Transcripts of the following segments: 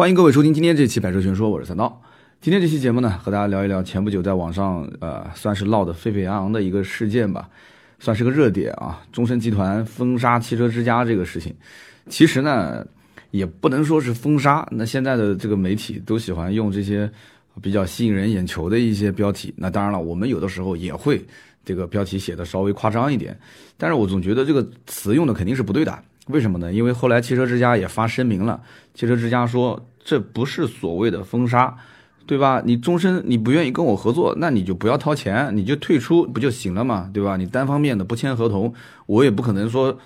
欢迎各位收听今天这期《百车全说》，我是三刀。今天这期节目呢，和大家聊一聊前不久在网上呃算是闹得沸沸扬扬的一个事件吧，算是个热点啊。中升集团封杀汽车之家这个事情，其实呢也不能说是封杀。那现在的这个媒体都喜欢用这些比较吸引人眼球的一些标题。那当然了，我们有的时候也会这个标题写的稍微夸张一点，但是我总觉得这个词用的肯定是不对的。为什么呢？因为后来汽车之家也发声明了，汽车之家说这不是所谓的封杀，对吧？你终身你不愿意跟我合作，那你就不要掏钱，你就退出不就行了嘛，对吧？你单方面的不签合同，我也不可能说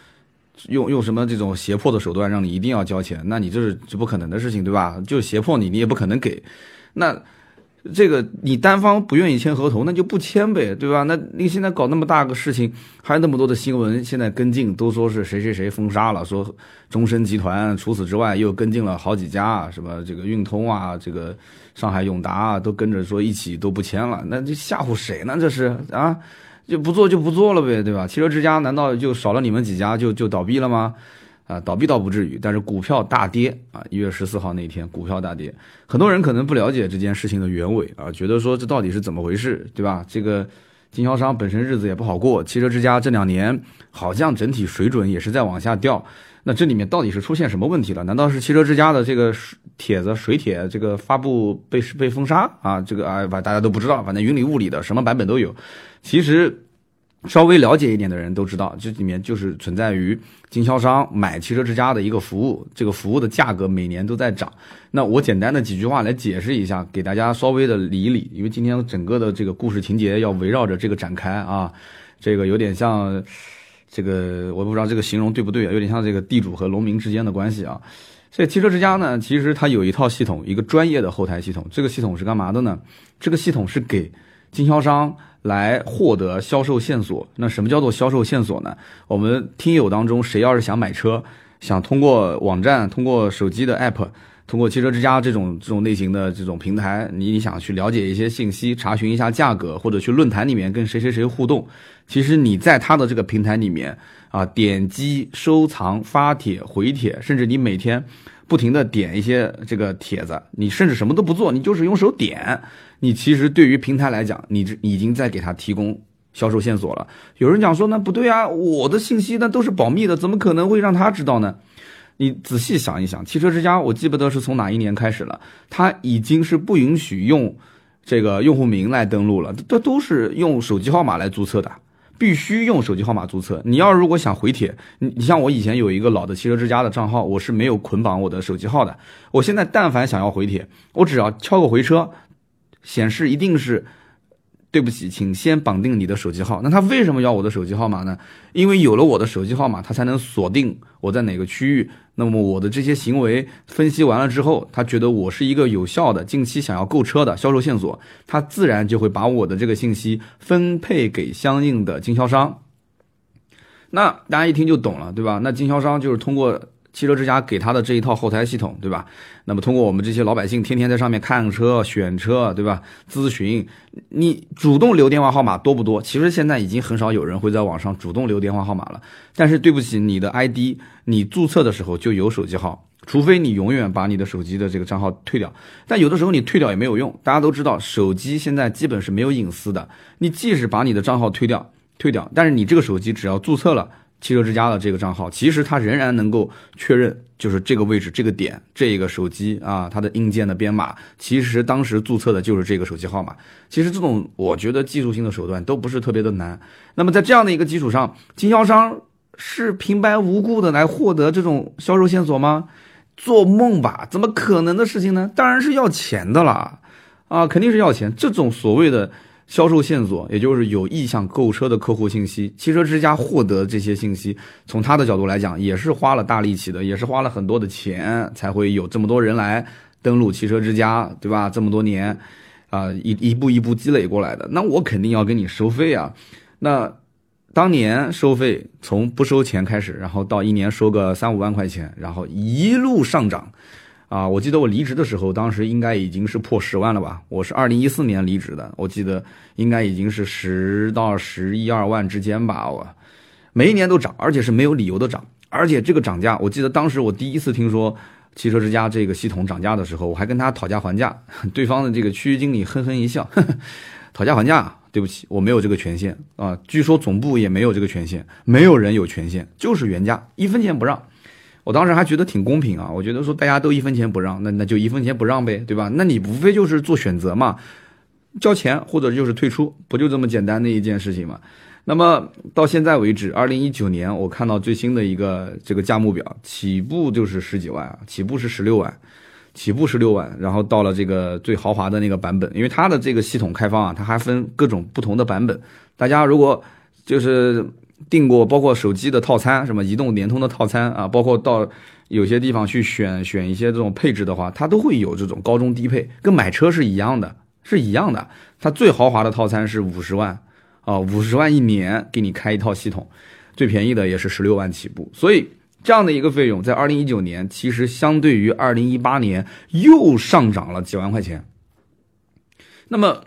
用用什么这种胁迫的手段让你一定要交钱，那你这是这不可能的事情，对吧？就胁迫你，你也不可能给，那。这个你单方不愿意签合同，那就不签呗，对吧？那你现在搞那么大个事情，还有那么多的新闻，现在跟进都说是谁谁谁封杀了，说中升集团，除此之外又跟进了好几家，什么这个运通啊，这个上海永达啊，都跟着说一起都不签了，那这吓唬谁呢？这是啊，就不做就不做了呗，对吧？汽车之家难道就少了你们几家就就倒闭了吗？啊，倒闭倒不至于，但是股票大跌啊！一月十四号那一天，股票大跌，很多人可能不了解这件事情的原委啊，觉得说这到底是怎么回事，对吧？这个经销商本身日子也不好过，汽车之家这两年好像整体水准也是在往下掉，那这里面到底是出现什么问题了？难道是汽车之家的这个帖子水帖这个发布被被封杀啊？这个啊，反大家都不知道，反正云里雾里的什么版本都有，其实。稍微了解一点的人都知道，这里面就是存在于经销商买汽车之家的一个服务，这个服务的价格每年都在涨。那我简单的几句话来解释一下，给大家稍微的理一理，因为今天整个的这个故事情节要围绕着这个展开啊，这个有点像这个我不知道这个形容对不对啊，有点像这个地主和农民之间的关系啊。所以汽车之家呢，其实它有一套系统，一个专业的后台系统，这个系统是干嘛的呢？这个系统是给经销商。来获得销售线索，那什么叫做销售线索呢？我们听友当中谁要是想买车，想通过网站、通过手机的 app、通过汽车之家这种这种类型的这种平台，你你想去了解一些信息，查询一下价格，或者去论坛里面跟谁谁谁互动，其实你在他的这个平台里面啊，点击、收藏、发帖、回帖，甚至你每天。不停的点一些这个帖子，你甚至什么都不做，你就是用手点，你其实对于平台来讲，你这已经在给他提供销售线索了。有人讲说，那不对啊，我的信息那都是保密的，怎么可能会让他知道呢？你仔细想一想，汽车之家，我记不得是从哪一年开始了，他已经是不允许用这个用户名来登录了，这都是用手机号码来注册的。必须用手机号码注册。你要如果想回帖，你你像我以前有一个老的汽车之家的账号，我是没有捆绑我的手机号的。我现在但凡想要回帖，我只要敲个回车，显示一定是。对不起，请先绑定你的手机号。那他为什么要我的手机号码呢？因为有了我的手机号码，他才能锁定我在哪个区域。那么我的这些行为分析完了之后，他觉得我是一个有效的近期想要购车的销售线索，他自然就会把我的这个信息分配给相应的经销商。那大家一听就懂了，对吧？那经销商就是通过。汽车之家给他的这一套后台系统，对吧？那么通过我们这些老百姓天天在上面看车、选车，对吧？咨询，你主动留电话号码多不多？其实现在已经很少有人会在网上主动留电话号码了。但是对不起，你的 ID 你注册的时候就有手机号，除非你永远把你的手机的这个账号退掉。但有的时候你退掉也没有用，大家都知道，手机现在基本是没有隐私的。你即使把你的账号退掉，退掉，但是你这个手机只要注册了。汽车之家的这个账号，其实它仍然能够确认，就是这个位置、这个点、这个手机啊，它的硬件的编码，其实当时注册的就是这个手机号码。其实这种我觉得技术性的手段都不是特别的难。那么在这样的一个基础上，经销商是平白无故的来获得这种销售线索吗？做梦吧！怎么可能的事情呢？当然是要钱的啦，啊，肯定是要钱。这种所谓的。销售线索，也就是有意向购车的客户信息，汽车之家获得这些信息，从他的角度来讲，也是花了大力气的，也是花了很多的钱，才会有这么多人来登录汽车之家，对吧？这么多年，啊，一一步一步积累过来的，那我肯定要跟你收费啊。那当年收费从不收钱开始，然后到一年收个三五万块钱，然后一路上涨。啊，我记得我离职的时候，当时应该已经是破十万了吧？我是二零一四年离职的，我记得应该已经是十到十一二万之间吧。我每一年都涨，而且是没有理由的涨，而且这个涨价，我记得当时我第一次听说汽车之家这个系统涨价的时候，我还跟他讨价还价，对方的这个区域经理哼哼一笑，呵 呵讨价还价，对不起，我没有这个权限啊，据说总部也没有这个权限，没有人有权限，就是原价，一分钱不让。我当时还觉得挺公平啊，我觉得说大家都一分钱不让，那那就一分钱不让呗，对吧？那你无非就是做选择嘛，交钱或者就是退出，不就这么简单的一件事情嘛？那么到现在为止，二零一九年我看到最新的一个这个价目表，起步就是十几万啊，起步是十六万，起步十六万，然后到了这个最豪华的那个版本，因为它的这个系统开放啊，它还分各种不同的版本。大家如果就是订过包括手机的套餐，什么移动、联通的套餐啊，包括到有些地方去选选一些这种配置的话，它都会有这种高中低配，跟买车是一样的，是一样的。它最豪华的套餐是五十万。啊，五十万一年给你开一套系统，最便宜的也是十六万起步，所以这样的一个费用，在二零一九年其实相对于二零一八年又上涨了几万块钱。那么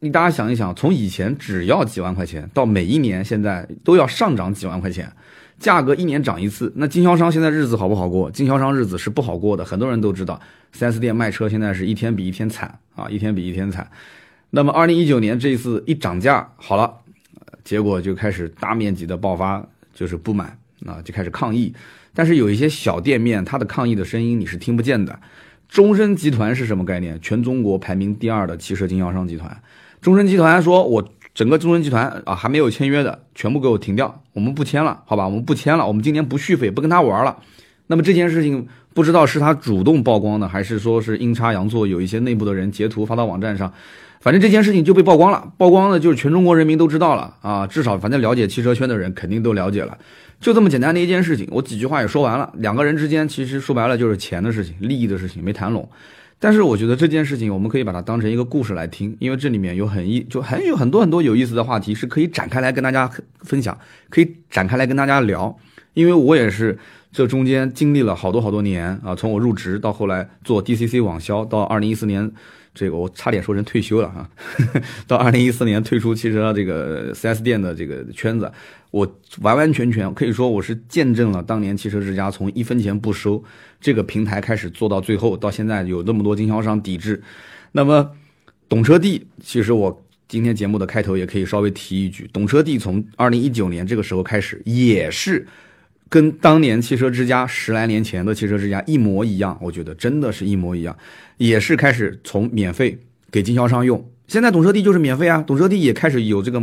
你大家想一想，从以前只要几万块钱，到每一年现在都要上涨几万块钱，价格一年涨一次，那经销商现在日子好不好过？经销商日子是不好过的，很多人都知道，4S 店卖车现在是一天比一天惨啊，一天比一天惨。那么，二零一九年这一次一涨价，好了，结果就开始大面积的爆发，就是不满啊，就开始抗议。但是有一些小店面，它的抗议的声音你是听不见的。中升集团是什么概念？全中国排名第二的汽车经销商集团。中升集团说：“我整个中升集团啊，还没有签约的，全部给我停掉，我们不签了，好吧？我们不签了，我们今年不续费，不跟他玩了。”那么这件事情不知道是他主动曝光的，还是说是阴差阳错，有一些内部的人截图发到网站上。反正这件事情就被曝光了，曝光的就是全中国人民都知道了啊，至少反正了解汽车圈的人肯定都了解了，就这么简单的一件事情，我几句话也说完了。两个人之间其实说白了就是钱的事情、利益的事情没谈拢，但是我觉得这件事情我们可以把它当成一个故事来听，因为这里面有很一就很有很多很多有意思的话题是可以展开来跟大家分享，可以展开来跟大家聊，因为我也是这中间经历了好多好多年啊，从我入职到后来做 DCC 网销，到二零一四年。这个我差点说成退休了哈，到二零一四年退出汽车这个 4S 店的这个圈子，我完完全全可以说我是见证了当年汽车之家从一分钱不收这个平台开始做到最后，到现在有那么多经销商抵制。那么懂车帝，其实我今天节目的开头也可以稍微提一句，懂车帝从二零一九年这个时候开始也是。跟当年汽车之家十来年前的汽车之家一模一样，我觉得真的是一模一样，也是开始从免费给经销商用。现在懂车帝就是免费啊，懂车帝也开始有这个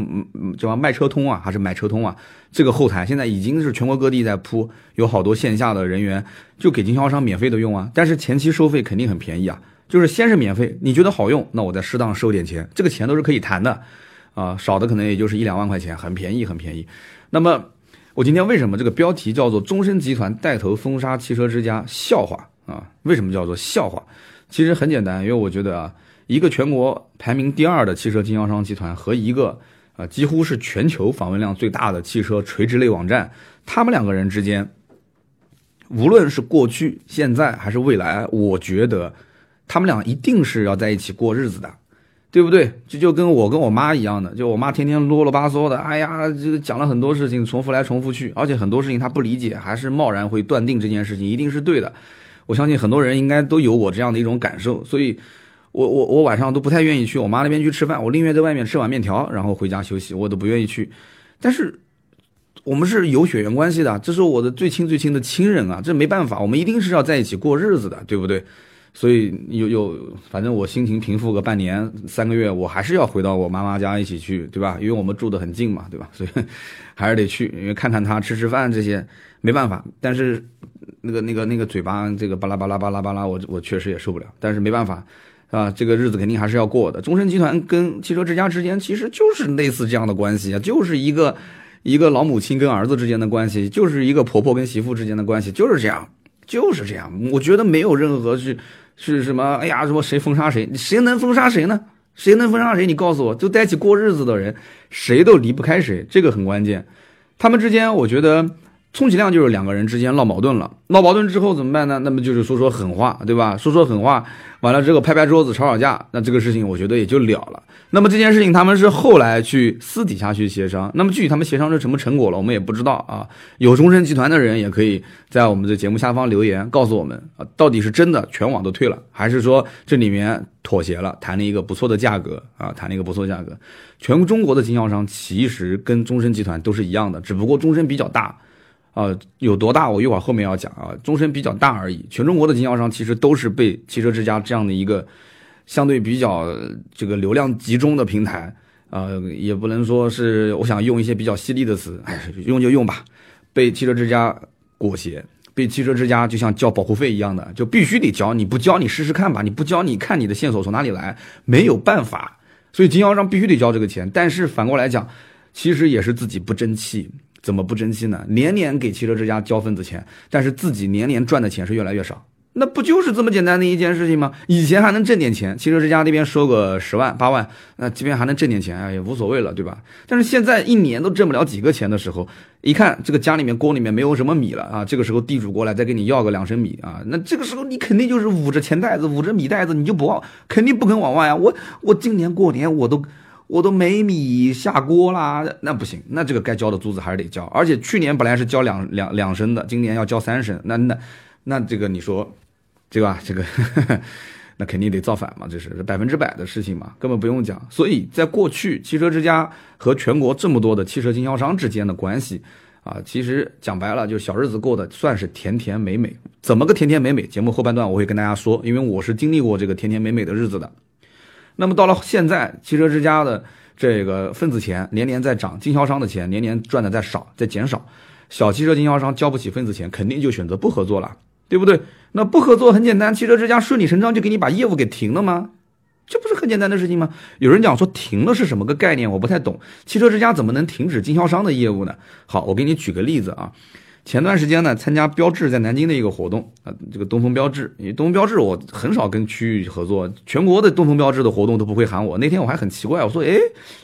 叫卖车通啊，还是买车通啊？这个后台现在已经是全国各地在铺，有好多线下的人员就给经销商免费的用啊。但是前期收费肯定很便宜啊，就是先是免费，你觉得好用，那我再适当收点钱，这个钱都是可以谈的啊，少的可能也就是一两万块钱，很便宜，很便宜。那么。我今天为什么这个标题叫做“终身集团带头封杀汽车之家笑话”啊？为什么叫做笑话？其实很简单，因为我觉得啊，一个全国排名第二的汽车经销商集团和一个啊几乎是全球访问量最大的汽车垂直类网站，他们两个人之间，无论是过去、现在还是未来，我觉得他们俩一定是要在一起过日子的。对不对？就就跟我跟我妈一样的，就我妈天天啰啰巴嗦的，哎呀，这个讲了很多事情，重复来重复去，而且很多事情她不理解，还是贸然会断定这件事情一定是对的。我相信很多人应该都有我这样的一种感受，所以，我我我晚上都不太愿意去我妈那边去吃饭，我宁愿在外面吃碗面条，然后回家休息，我都不愿意去。但是，我们是有血缘关系的，这是我的最亲最亲的亲人啊，这没办法，我们一定是要在一起过日子的，对不对？所以有有，反正我心情平复个半年三个月，我还是要回到我妈妈家一起去，对吧？因为我们住得很近嘛，对吧？所以 还是得去，因为看看她吃吃饭这些没办法。但是那个那个那个嘴巴这个巴拉巴拉巴拉巴拉，我我确实也受不了。但是没办法，啊，这个日子肯定还是要过的。中申集团跟汽车之家之间其实就是类似这样的关系啊，就是一个一个老母亲跟儿子之间的关系，就是一个婆婆跟媳妇之间的关系，就是这样，就是这样。我觉得没有任何是。是什么？哎呀，什么谁封杀谁？谁能封杀谁呢？谁能封杀谁？你告诉我，就在一起过日子的人，谁都离不开谁，这个很关键。他们之间，我觉得充其量就是两个人之间闹矛盾了，闹矛盾之后怎么办呢？那么就是说说狠话，对吧？说说狠话，完了之后拍拍桌子吵吵架，那这个事情我觉得也就了了。那么这件事情他们是后来去私底下去协商，那么具体他们协商是什么成果了，我们也不知道啊。有中升集团的人也可以在我们的节目下方留言告诉我们啊，到底是真的全网都退了，还是说这里面妥协了，谈了一个不错的价格啊，谈了一个不错价格。全中国的经销商其实跟中升集团都是一样的，只不过中升比较大。啊，有多大？我一会儿后面要讲啊。中升比较大而已，全中国的经销商其实都是被汽车之家这样的一个相对比较这个流量集中的平台，呃，也不能说是我想用一些比较犀利的词，哎，用就用吧。被汽车之家裹挟，被汽车之家就像交保护费一样的，就必须得交，你不交你试试看吧，你不交你看你的线索从哪里来，没有办法，所以经销商必须得交这个钱。但是反过来讲，其实也是自己不争气。怎么不珍惜呢？年年给汽车之家交份子钱，但是自己年年赚的钱是越来越少，那不就是这么简单的一件事情吗？以前还能挣点钱，汽车之家那边收个十万八万，那这边还能挣点钱，哎也无所谓了，对吧？但是现在一年都挣不了几个钱的时候，一看这个家里面锅里面没有什么米了啊，这个时候地主过来再给你要个两升米啊，那这个时候你肯定就是捂着钱袋子，捂着米袋子，你就不往，肯定不肯往外啊。我我今年过年我都。我都没米下锅啦，那不行，那这个该交的租子还是得交。而且去年本来是交两两两升的，今年要交三升，那那那这个你说，对吧？这个 那肯定得造反嘛，这是百分之百的事情嘛，根本不用讲。所以在过去，汽车之家和全国这么多的汽车经销商之间的关系啊，其实讲白了，就小日子过得算是甜甜美美。怎么个甜甜美美？节目后半段我会跟大家说，因为我是经历过这个甜甜美美的日子的。那么到了现在，汽车之家的这个份子钱年年在涨，经销商的钱年年赚的在少，在减少，小汽车经销商交不起份子钱，肯定就选择不合作了，对不对？那不合作很简单，汽车之家顺理成章就给你把业务给停了吗？这不是很简单的事情吗？有人讲说停了是什么个概念？我不太懂，汽车之家怎么能停止经销商的业务呢？好，我给你举个例子啊。前段时间呢，参加标致在南京的一个活动啊，这个东风标致，因为东风标致我很少跟区域合作，全国的东风标致的活动都不会喊我。那天我还很奇怪，我说，哎，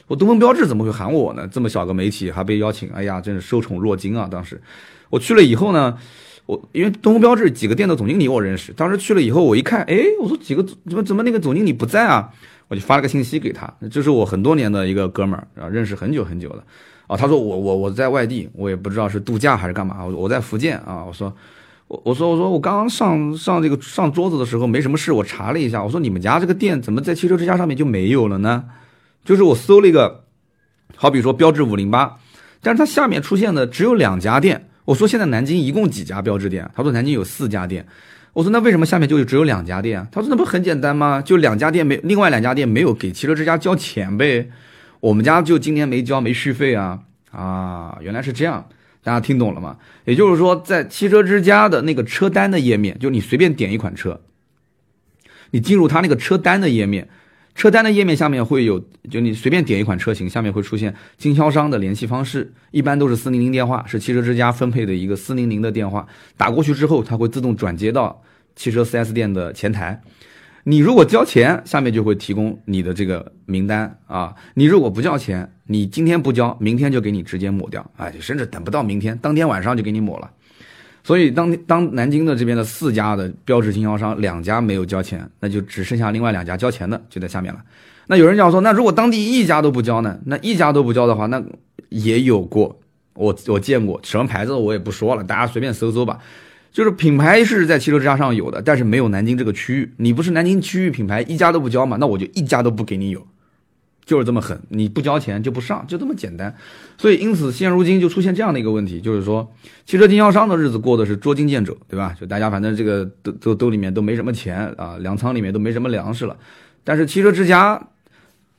我东风标致怎么会喊我呢？这么小个媒体还被邀请，哎呀，真是受宠若惊啊！当时我去了以后呢，我因为东风标致几个店的总经理我认识，当时去了以后我一看，哎，我说几个怎么怎么那个总经理不在啊？我就发了个信息给他，这是我很多年的一个哥们儿啊，认识很久很久的。啊，他说我我我在外地，我也不知道是度假还是干嘛。我我在福建啊，我说我我说我说我刚刚上上这个上桌子的时候没什么事，我查了一下，我说你们家这个店怎么在汽车之家上面就没有了呢？就是我搜了一个，好比说标致五零八，但是它下面出现的只有两家店。我说现在南京一共几家标致店？他说南京有四家店。我说那为什么下面就只有两家店？他说那不很简单吗？就两家店没，另外两家店没有给汽车之家交钱呗。我们家就今年没交没续费啊啊，原来是这样，大家听懂了吗？也就是说，在汽车之家的那个车单的页面，就你随便点一款车，你进入他那个车单的页面，车单的页面下面会有，就你随便点一款车型，下面会出现经销商的联系方式，一般都是四零零电话，是汽车之家分配的一个四零零的电话，打过去之后，它会自动转接到汽车 4S 店的前台。你如果交钱，下面就会提供你的这个名单啊。你如果不交钱，你今天不交，明天就给你直接抹掉，哎，甚至等不到明天，当天晚上就给你抹了。所以当当南京的这边的四家的标志经销商，两家没有交钱，那就只剩下另外两家交钱的就在下面了。那有人讲说，那如果当地一家都不交呢？那一家都不交的话，那也有过，我我见过什么牌子我也不说了，大家随便搜搜吧。就是品牌是在汽车之家上有的，但是没有南京这个区域。你不是南京区域品牌，一家都不交嘛？那我就一家都不给你有，就是这么狠。你不交钱就不上，就这么简单。所以因此现如今就出现这样的一个问题，就是说汽车经销商的日子过的是捉襟见肘，对吧？就大家反正这个都都兜里面都没什么钱啊，粮仓里面都没什么粮食了。但是汽车之家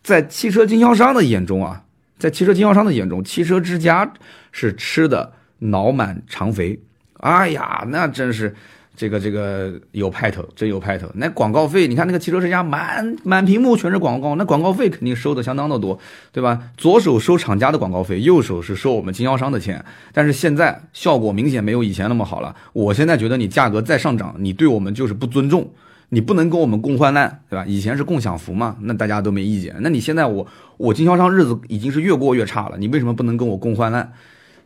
在汽车经销商的眼中啊，在汽车经销商的眼中，汽车之家是吃的脑满肠肥。哎呀，那真是，这个这个有派头，真有派头。那广告费，你看那个汽车之家满满屏幕全是广告，那广告费肯定收的相当的多，对吧？左手收厂家的广告费，右手是收我们经销商的钱。但是现在效果明显没有以前那么好了。我现在觉得你价格再上涨，你对我们就是不尊重，你不能跟我们共患难，对吧？以前是共享福嘛，那大家都没意见。那你现在我我经销商日子已经是越过越差了，你为什么不能跟我共患难？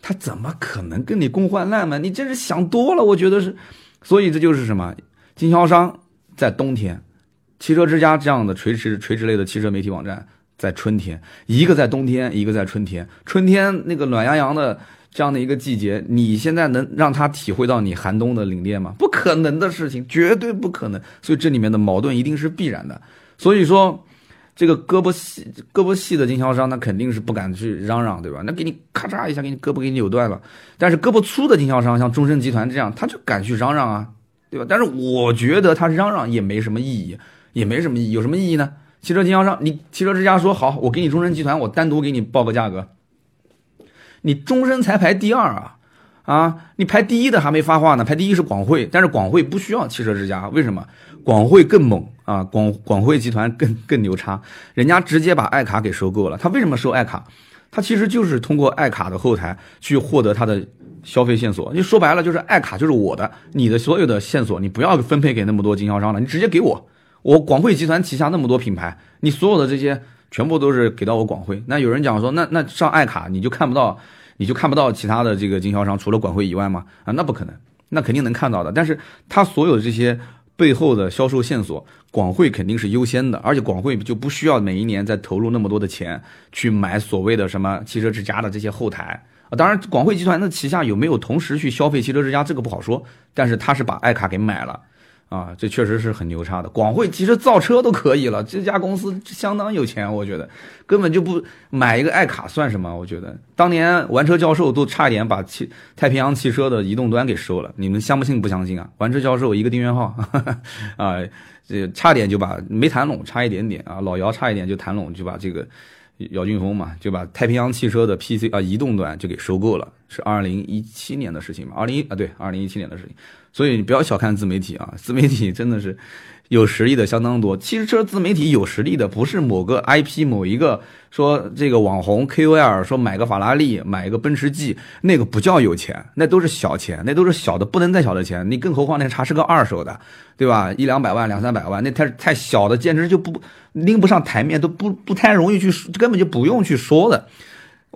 他怎么可能跟你共患难嘛？你真是想多了，我觉得是。所以这就是什么？经销商在冬天，汽车之家这样的垂直垂直类的汽车媒体网站在春天，一个在冬天，一个在春天。春天那个暖洋洋的这样的一个季节，你现在能让他体会到你寒冬的凛冽吗？不可能的事情，绝对不可能。所以这里面的矛盾一定是必然的。所以说。这个胳膊细、胳膊细的经销商，那肯定是不敢去嚷嚷，对吧？那给你咔嚓一下，给你胳膊给你扭断了。但是胳膊粗的经销商，像中升集团这样，他就敢去嚷嚷啊，对吧？但是我觉得他嚷嚷也没什么意义，也没什么意义。有什么意义呢？汽车经销商，你汽车之家说好，我给你中升集团，我单独给你报个价格。你中升才排第二啊，啊，你排第一的还没发话呢，排第一是广汇，但是广汇不需要汽车之家，为什么？广汇更猛啊，广广汇集团更更牛叉，人家直接把爱卡给收购了。他为什么收爱卡？他其实就是通过爱卡的后台去获得他的消费线索。你说白了就是爱卡就是我的，你的所有的线索你不要分配给那么多经销商了，你直接给我。我广汇集团旗下那么多品牌，你所有的这些全部都是给到我广汇。那有人讲说，那那上爱卡你就看不到，你就看不到其他的这个经销商除了广汇以外吗？啊，那不可能，那肯定能看到的。但是他所有这些。背后的销售线索，广汇肯定是优先的，而且广汇就不需要每一年再投入那么多的钱去买所谓的什么汽车之家的这些后台啊。当然，广汇集团的旗下有没有同时去消费汽车之家，这个不好说。但是他是把爱卡给买了。啊，这确实是很牛叉的。广汇其实造车都可以了，这家公司相当有钱，我觉得根本就不买一个爱卡算什么？我觉得当年玩车教授都差一点把汽太平洋汽车的移动端给收了，你们相不信不相信啊？玩车教授一个订阅号，啊，这差点就把没谈拢，差一点点啊，老姚差一点就谈拢，就把这个姚俊峰嘛，就把太平洋汽车的 PC 啊移动端就给收购了，是二零一七年的事情嘛？二零一啊对，二零一七年的事情。所以你不要小看自媒体啊，自媒体真的是有实力的相当多。汽车自媒体有实力的不是某个 IP 某一个说这个网红 KOL 说买个法拉利买一个奔驰 G，那个不叫有钱，那都是小钱，那都是小的不能再小的钱。你更何况那茶是个二手的，对吧？一两百万两三百万，那太太小的，简直就不拎不上台面，都不不太容易去，根本就不用去说的。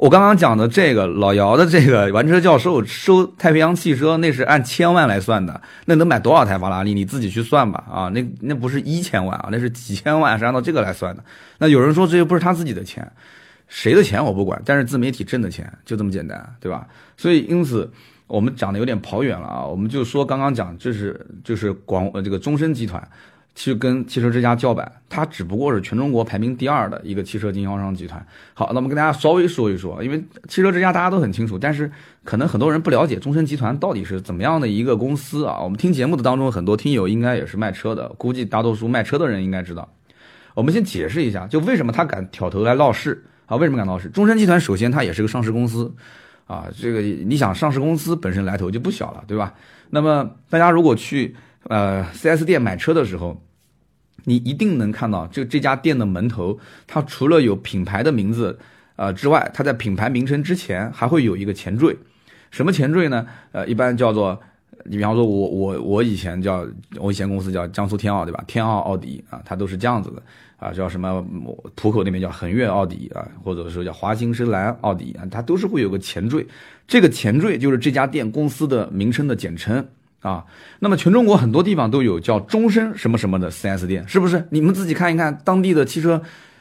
我刚刚讲的这个老姚的这个玩车教授收太平洋汽车，那是按千万来算的，那能买多少台法拉利？你自己去算吧。啊，那那不是一千万啊，那是几千万，是按照这个来算的。那有人说这又不是他自己的钱，谁的钱我不管，但是自媒体挣的钱就这么简单，对吧？所以因此我们讲的有点跑远了啊，我们就说刚刚讲这是就是广呃这个中升集团。去跟汽车之家叫板，它只不过是全中国排名第二的一个汽车经销商集团。好，那么跟大家稍微说一说，因为汽车之家大家都很清楚，但是可能很多人不了解中升集团到底是怎么样的一个公司啊。我们听节目的当中，很多听友应该也是卖车的，估计大多数卖车的人应该知道。我们先解释一下，就为什么他敢挑头来闹事啊？为什么敢闹事？中升集团首先它也是个上市公司啊，这个你想上市公司本身来头就不小了，对吧？那么大家如果去。呃，4S 店买车的时候，你一定能看到，就这家店的门头，它除了有品牌的名字，呃之外，它在品牌名称之前还会有一个前缀。什么前缀呢？呃，一般叫做，你比方说我我我以前叫我以前公司叫江苏天奥，对吧？天奥奥迪啊，它都是这样子的啊，叫什么浦口那边叫恒悦奥迪啊，或者说叫华星深蓝奥迪啊，它都是会有个前缀。这个前缀就是这家店公司的名称的简称。啊，那么全中国很多地方都有叫终身什么什么的 4S 店，是不是？你们自己看一看，当地的汽车，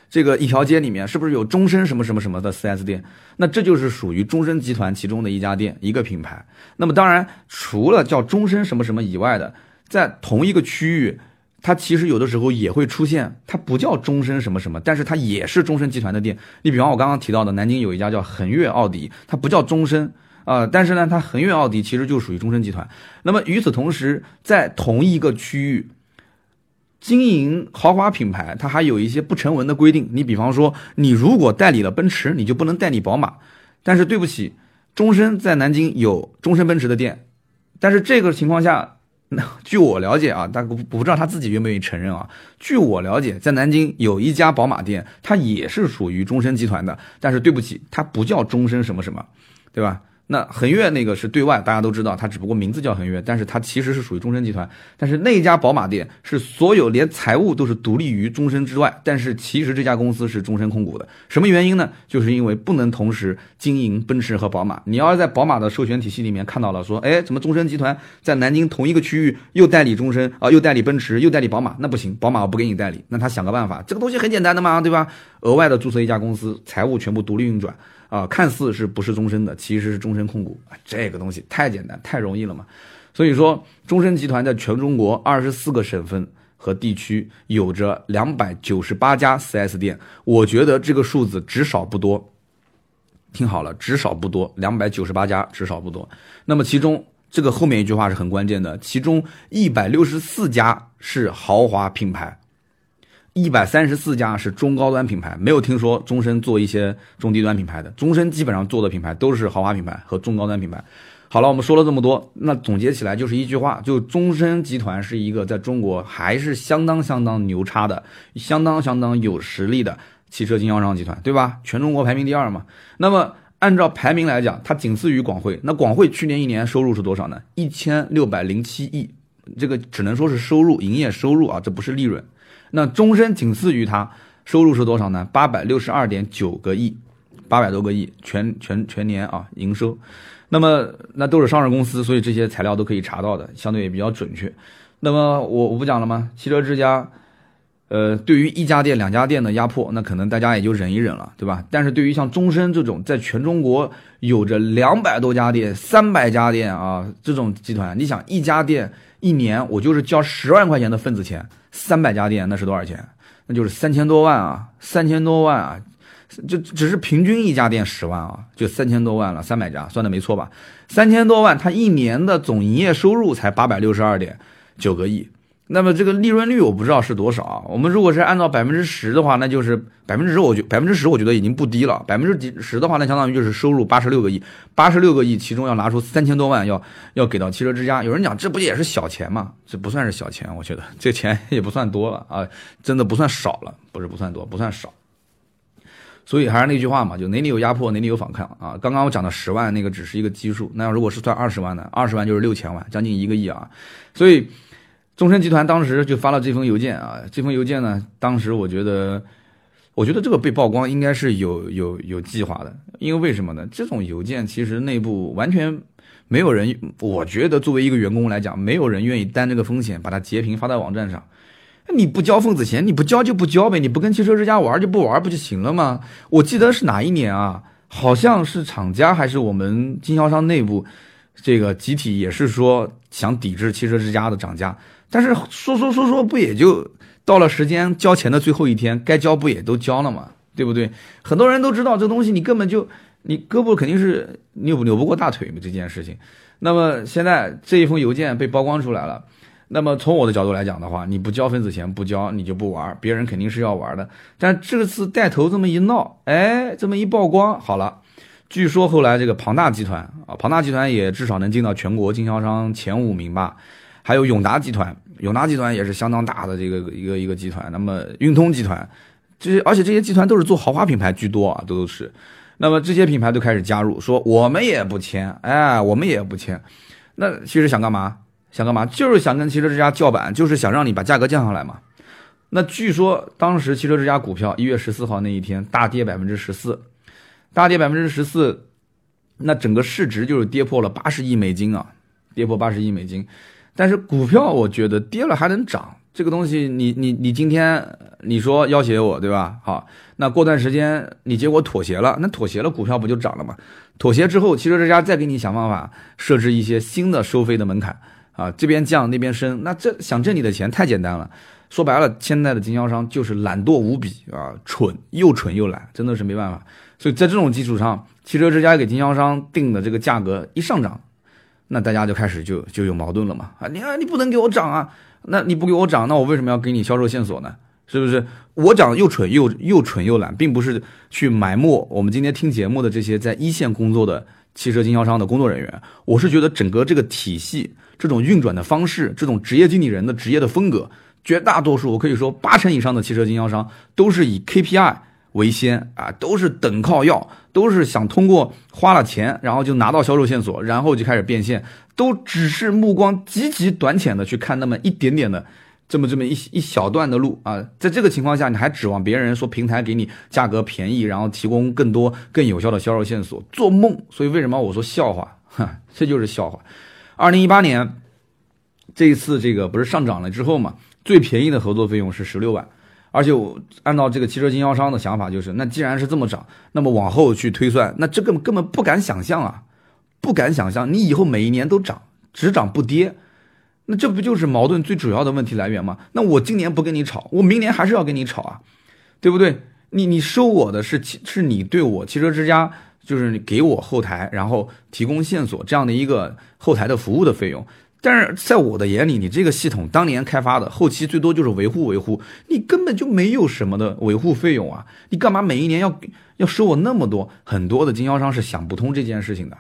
这个一条街里面是不是有终身什么什么什么的 4S 店？那这就是属于终身集团其中的一家店，一个品牌。那么当然，除了叫终身什么什么以外的，在同一个区域，它其实有的时候也会出现，它不叫终身什么什么，但是它也是终身集团的店。你比方我刚刚提到的南京有一家叫恒悦奥迪，它不叫终身。啊，但是呢，它恒悦奥迪其实就属于终身集团。那么与此同时，在同一个区域经营豪华品牌，它还有一些不成文的规定。你比方说，你如果代理了奔驰，你就不能代理宝马。但是对不起，终身在南京有终身奔驰的店。但是这个情况下，据我了解啊，但我不知道他自己愿不愿意承认啊。据我了解，在南京有一家宝马店，它也是属于终身集团的。但是对不起，它不叫终身什么什么，对吧？那恒越那个是对外，大家都知道，它只不过名字叫恒越，但是它其实是属于终身集团。但是那家宝马店是所有连财务都是独立于终身之外，但是其实这家公司是终身控股的。什么原因呢？就是因为不能同时经营奔驰和宝马。你要是在宝马的授权体系里面看到了说，哎，怎么终身集团在南京同一个区域又代理终身啊，又代理奔驰，又代理宝马，那不行，宝马我不给你代理。那他想个办法，这个东西很简单的嘛，对吧？额外的注册一家公司，财务全部独立运转。啊，看似是不是终身的，其实是终身控股啊，这个东西太简单太容易了嘛。所以说，终身集团在全中国二十四个省份和地区有着两百九十八家 4S 店，我觉得这个数字只少不多。听好了，只少不多，两百九十八家只少不多。那么其中这个后面一句话是很关键的，其中一百六十四家是豪华品牌。一百三十四家是中高端品牌，没有听说终身做一些中低端品牌的。终身基本上做的品牌都是豪华品牌和中高端品牌。好了，我们说了这么多，那总结起来就是一句话：就终身集团是一个在中国还是相当相当牛叉的、相当相当有实力的汽车经销商集团，对吧？全中国排名第二嘛。那么按照排名来讲，它仅次于广汇。那广汇去年一年收入是多少呢？一千六百零七亿，这个只能说是收入，营业收入啊，这不是利润。那终身仅次于它，收入是多少呢？八百六十二点九个亿，八百多个亿，全全全年啊营收。那么那都是上市公司，所以这些材料都可以查到的，相对也比较准确。那么我我不讲了吗？汽车之家，呃，对于一家店、两家店的压迫，那可能大家也就忍一忍了，对吧？但是对于像终身这种在全中国有着两百多家店、三百家店啊这种集团，你想一家店一年我就是交十万块钱的份子钱。三百家店那是多少钱？那就是三千多万啊，三千多万啊，就只是平均一家店十万啊，就三千多万了。三百家算的没错吧？三千多万，他一年的总营业收入才八百六十二点九个亿。那么这个利润率我不知道是多少啊？我们如果是按照百分之十的话，那就是百分之十，我觉百分之十我觉得已经不低了。百分之几十的话，那相当于就是收入八十六个亿，八十六个亿其中要拿出三千多万要要给到汽车之家。有人讲这不也是小钱吗？这不算是小钱，我觉得这钱也不算多了啊，真的不算少了，不是不算多，不算少。所以还是那句话嘛，就哪里有压迫哪里有反抗啊。刚刚我讲的十万那个只是一个基数，那要如果是算二十万呢？二十万就是六千万，将近一个亿啊，所以。中升集团当时就发了这封邮件啊，这封邮件呢，当时我觉得，我觉得这个被曝光应该是有有有计划的，因为为什么呢？这种邮件其实内部完全没有人，我觉得作为一个员工来讲，没有人愿意担这个风险，把它截屏发在网站上。你不交份子钱，你不交就不交呗，你不跟汽车之家玩就不玩不就行了吗？我记得是哪一年啊？好像是厂家还是我们经销商内部，这个集体也是说想抵制汽车之家的涨价。但是说说说说不也就到了时间交钱的最后一天，该交不也都交了嘛，对不对？很多人都知道这东西，你根本就你胳膊肯定是扭不扭不过大腿嘛这件事情。那么现在这一封邮件被曝光出来了，那么从我的角度来讲的话，你不交份子钱不交你就不玩，别人肯定是要玩的。但这次带头这么一闹，哎，这么一曝光，好了，据说后来这个庞大集团啊，庞大集团也至少能进到全国经销商前五名吧。还有永达集团，永达集团也是相当大的这个一个一个集团。那么运通集团，这些而且这些集团都是做豪华品牌居多啊，都都是。那么这些品牌都开始加入，说我们也不签，哎，我们也不签。那其实想干嘛？想干嘛？就是想跟汽车之家叫板，就是想让你把价格降下来嘛。那据说当时汽车之家股票一月十四号那一天大跌百分之十四，大跌百分之十四，那整个市值就是跌破了八十亿美金啊，跌破八十亿美金。但是股票我觉得跌了还能涨，这个东西你你你今天你说要挟我对吧？好，那过段时间你结果妥协了，那妥协了股票不就涨了吗？妥协之后，汽车之家再给你想办法设置一些新的收费的门槛啊，这边降那边升，那这想挣你的钱太简单了。说白了，现在的经销商就是懒惰无比啊，蠢又蠢又懒，真的是没办法。所以在这种基础上，汽车之家给经销商定的这个价格一上涨。那大家就开始就就有矛盾了嘛啊！你看你不能给我涨啊，那你不给我涨，那我为什么要给你销售线索呢？是不是？我讲又蠢又又蠢又懒，并不是去埋没我们今天听节目的这些在一线工作的汽车经销商的工作人员。我是觉得整个这个体系、这种运转的方式、这种职业经理人的职业的风格，绝大多数我可以说八成以上的汽车经销商都是以 KPI 为先啊，都是等靠要，都是想通过花了钱，然后就拿到销售线索，然后就开始变现，都只是目光极其短浅的去看那么一点点的。这么这么一一小段的路啊，在这个情况下，你还指望别人说平台给你价格便宜，然后提供更多更有效的销售线索，做梦！所以为什么我说笑话？哈，这就是笑话。二零一八年这一次这个不是上涨了之后嘛，最便宜的合作费用是十六万，而且我按照这个汽车经销商的想法，就是那既然是这么涨，那么往后去推算，那这个根本不敢想象啊，不敢想象你以后每一年都涨，只涨不跌。那这不就是矛盾最主要的问题来源吗？那我今年不跟你吵，我明年还是要跟你吵啊，对不对？你你收我的是是你对我汽车之家，就是你给我后台，然后提供线索这样的一个后台的服务的费用。但是在我的眼里，你这个系统当年开发的，后期最多就是维护维护，你根本就没有什么的维护费用啊！你干嘛每一年要要收我那么多？很多的经销商是想不通这件事情的，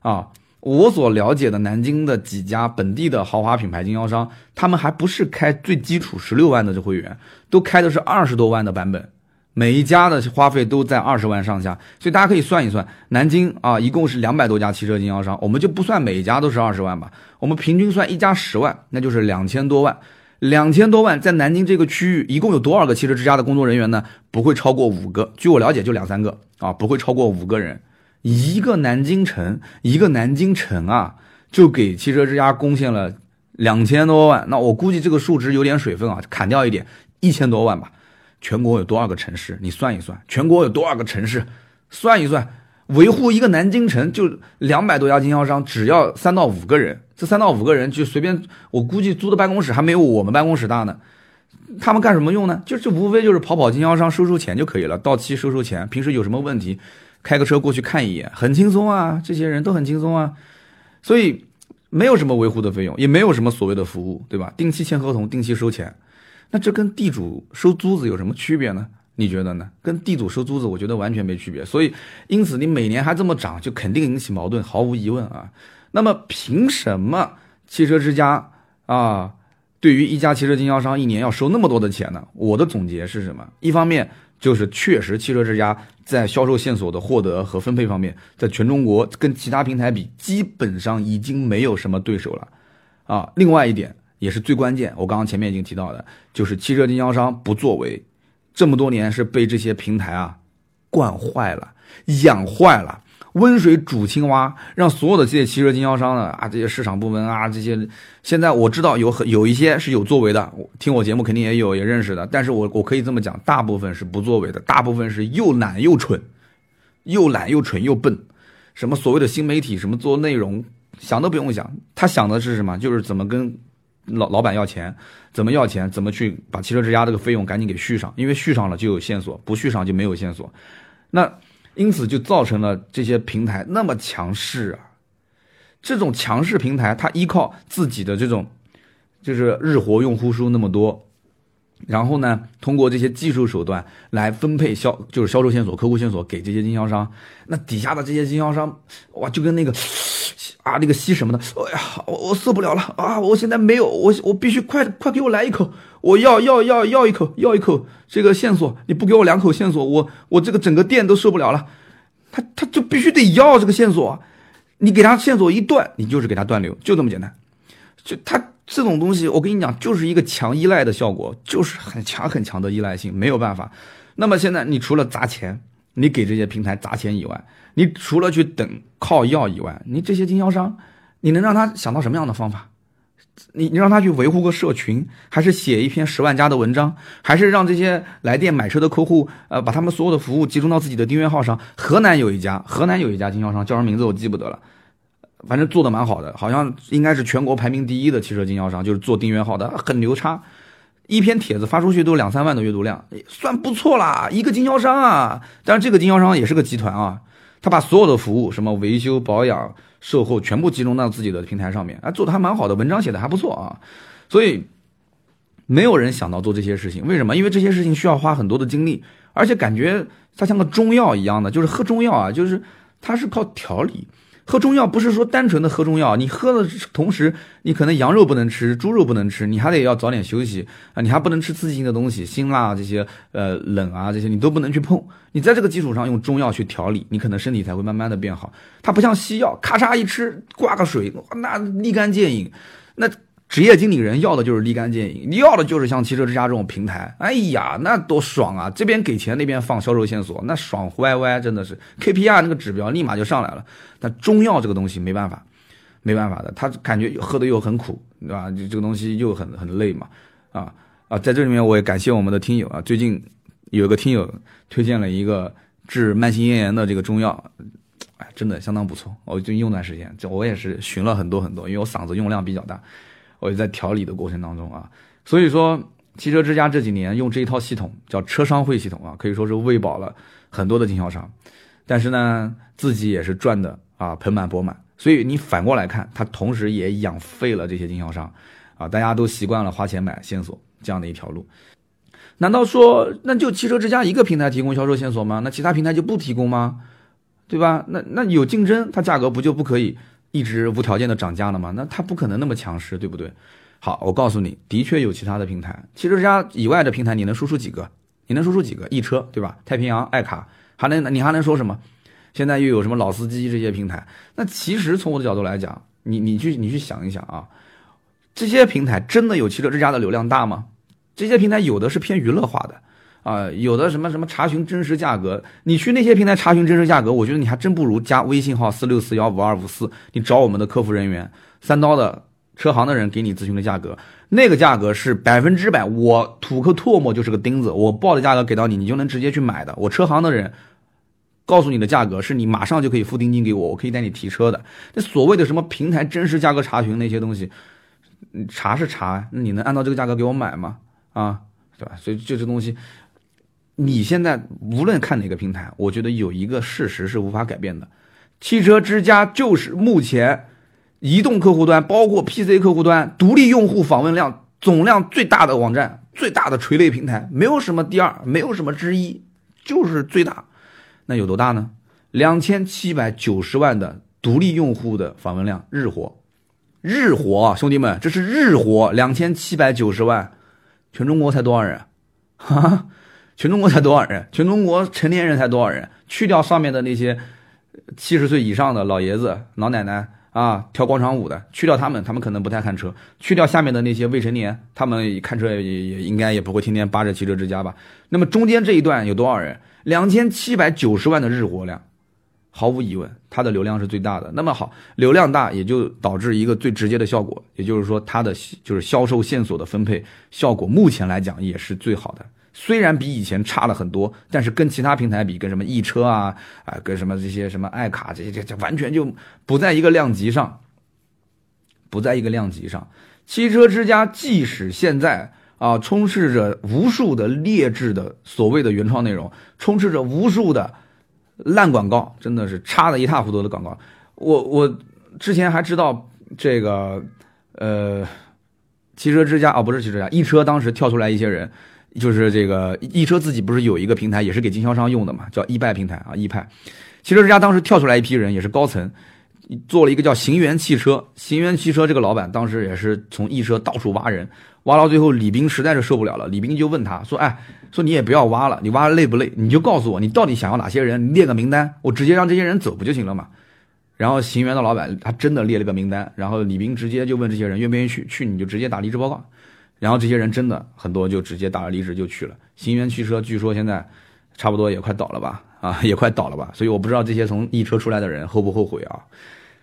啊。我所了解的南京的几家本地的豪华品牌经销商，他们还不是开最基础十六万的这会员，都开的是二十多万的版本，每一家的花费都在二十万上下，所以大家可以算一算，南京啊，一共是两百多家汽车经销商，我们就不算每一家都是二十万吧，我们平均算一家十万，那就是两千多万，两千多万在南京这个区域，一共有多少个汽车之家的工作人员呢？不会超过五个，据我了解就两三个啊，不会超过五个人。一个南京城，一个南京城啊，就给汽车之家贡献了两千多万。那我估计这个数值有点水分啊，砍掉一点，一千多万吧。全国有多少个城市？你算一算，全国有多少个城市？算一算，维护一个南京城就两百多家经销商，只要三到五个人。这三到五个人就随便，我估计租的办公室还没有我们办公室大呢。他们干什么用呢？就就无非就是跑跑经销商收收钱就可以了，到期收收钱。平时有什么问题？开个车过去看一眼，很轻松啊，这些人都很轻松啊，所以没有什么维护的费用，也没有什么所谓的服务，对吧？定期签合同，定期收钱，那这跟地主收租子有什么区别呢？你觉得呢？跟地主收租子，我觉得完全没区别。所以，因此你每年还这么涨，就肯定引起矛盾，毫无疑问啊。那么，凭什么汽车之家啊，对于一家汽车经销商一年要收那么多的钱呢？我的总结是什么？一方面。就是确实，汽车之家在销售线索的获得和分配方面，在全中国跟其他平台比，基本上已经没有什么对手了，啊，另外一点也是最关键，我刚刚前面已经提到的，就是汽车经销商不作为，这么多年是被这些平台啊惯坏了，养坏了。温水煮青蛙，让所有的这些汽车经销商呢啊，这些市场部门啊，这些现在我知道有很有一些是有作为的，我听我节目肯定也有也认识的，但是我我可以这么讲，大部分是不作为的，大部分是又懒又蠢，又懒又蠢又笨，什么所谓的新媒体，什么做内容，想都不用想，他想的是什么？就是怎么跟老老板要钱，怎么要钱，怎么去把汽车之家这个费用赶紧给续上，因为续上了就有线索，不续上就没有线索，那。因此就造成了这些平台那么强势啊！这种强势平台，它依靠自己的这种，就是日活用户数那么多，然后呢，通过这些技术手段来分配销，就是销售线索、客户线索给这些经销商。那底下的这些经销商，哇，就跟那个啊，那个吸什么的，哎呀，我我受不了了啊！我现在没有，我我必须快快给我来一口。我要要要要一口，要一口这个线索，你不给我两口线索，我我这个整个店都受不了了。他他就必须得要这个线索，你给他线索一断，你就是给他断流，就这么简单。就他这种东西，我跟你讲，就是一个强依赖的效果，就是很强很强的依赖性，没有办法。那么现在你除了砸钱，你给这些平台砸钱以外，你除了去等靠要以外，你这些经销商，你能让他想到什么样的方法？你你让他去维护个社群，还是写一篇十万加的文章，还是让这些来电买车的客户，呃，把他们所有的服务集中到自己的订阅号上？河南有一家，河南有一家经销商，叫什么名字我记不得了，反正做的蛮好的，好像应该是全国排名第一的汽车经销商，就是做订阅号的，很牛叉，一篇帖子发出去都两三万的阅读量，算不错啦，一个经销商啊，但是这个经销商也是个集团啊，他把所有的服务，什么维修保养。售后全部集中到自己的平台上面，啊，做的还蛮好的，文章写的还不错啊，所以没有人想到做这些事情，为什么？因为这些事情需要花很多的精力，而且感觉它像个中药一样的，就是喝中药啊，就是它是靠调理，喝中药不是说单纯的喝中药，你喝的同时，你可能羊肉不能吃，猪肉不能吃，你还得要早点休息啊，你还不能吃刺激性的东西，辛辣这些，呃，冷啊这些你都不能去碰。你在这个基础上用中药去调理，你可能身体才会慢慢的变好。它不像西药，咔嚓一吃挂个水，那立竿见影，那。职业经理人要的就是立竿见影，你要的就是像汽车之家这种平台，哎呀，那多爽啊！这边给钱，那边放销售线索，那爽歪歪，真的是 KPI 那个指标立马就上来了。但中药这个东西没办法，没办法的，他感觉喝的又很苦，对吧？就这个东西又很很累嘛，啊啊，在这里面我也感谢我们的听友啊，最近有个听友推荐了一个治慢性咽炎的这个中药，哎，真的相当不错，我就用段时间，这我也是寻了很多很多，因为我嗓子用量比较大。我也在调理的过程当中啊，所以说汽车之家这几年用这一套系统叫车商会系统啊，可以说是喂饱了很多的经销商，但是呢自己也是赚的啊盆满钵满。所以你反过来看，它同时也养废了这些经销商啊，大家都习惯了花钱买线索这样的一条路。难道说那就汽车之家一个平台提供销售线索吗？那其他平台就不提供吗？对吧？那那有竞争，它价格不就不可以？一直无条件的涨价了吗？那它不可能那么强势，对不对？好，我告诉你，的确有其他的平台，汽车之家以外的平台，你能说出几个？你能说出几个？易车对吧？太平洋、爱卡，还能你还能说什么？现在又有什么老司机这些平台？那其实从我的角度来讲，你你去你去想一想啊，这些平台真的有汽车之家的流量大吗？这些平台有的是偏娱乐化的。啊，有的什么什么查询真实价格，你去那些平台查询真实价格，我觉得你还真不如加微信号四六四幺五二五四，你找我们的客服人员，三刀的车行的人给你咨询的价格，那个价格是百分之百，我吐个唾沫就是个钉子，我报的价格给到你，你就能直接去买的。我车行的人告诉你的价格，是你马上就可以付定金给我，我可以带你提车的。那所谓的什么平台真实价格查询那些东西，查是查，那你能按照这个价格给我买吗？啊，对吧？所以就这东西。你现在无论看哪个平台，我觉得有一个事实是无法改变的，汽车之家就是目前移动客户端，包括 PC 客户端，独立用户访问量总量最大的网站，最大的垂类平台，没有什么第二，没有什么之一，就是最大。那有多大呢？两千七百九十万的独立用户的访问量，日活，日活，兄弟们，这是日活，两千七百九十万，全中国才多少人？哈。全中国才多少人？全中国成年人才多少人？去掉上面的那些七十岁以上的老爷子、老奶奶啊，跳广场舞的，去掉他们，他们可能不太看车。去掉下面的那些未成年，他们看车也也应该也不会天天扒着汽车之家吧？那么中间这一段有多少人？两千七百九十万的日活量，毫无疑问，它的流量是最大的。那么好，流量大也就导致一个最直接的效果，也就是说它的就是销售线索的分配效果，目前来讲也是最好的。虽然比以前差了很多，但是跟其他平台比，跟什么易车啊，啊，跟什么这些什么爱卡这些，这这完全就不在一个量级上，不在一个量级上。汽车之家即使现在啊，充斥着无数的劣质的所谓的原创内容，充斥着无数的烂广告，真的是差的一塌糊涂的广告。我我之前还知道这个，呃，汽车之家哦，不是汽车之家，易车当时跳出来一些人。就是这个易车自己不是有一个平台，也是给经销商用的嘛，叫易拜平台啊。易派汽车之家当时跳出来一批人，也是高层，做了一个叫行源汽车。行源汽车这个老板当时也是从易车到处挖人，挖到最后，李斌实在是受不了了。李斌就问他说：“哎，说你也不要挖了，你挖累不累？你就告诉我，你到底想要哪些人，列个名单，我直接让这些人走不就行了嘛？”然后行源的老板他真的列了个名单，然后李斌直接就问这些人愿不愿意去，去你就直接打离职报告。然后这些人真的很多，就直接打了离职就去了。新源汽车据说现在差不多也快倒了吧？啊，也快倒了吧？所以我不知道这些从易车出来的人后不后悔啊？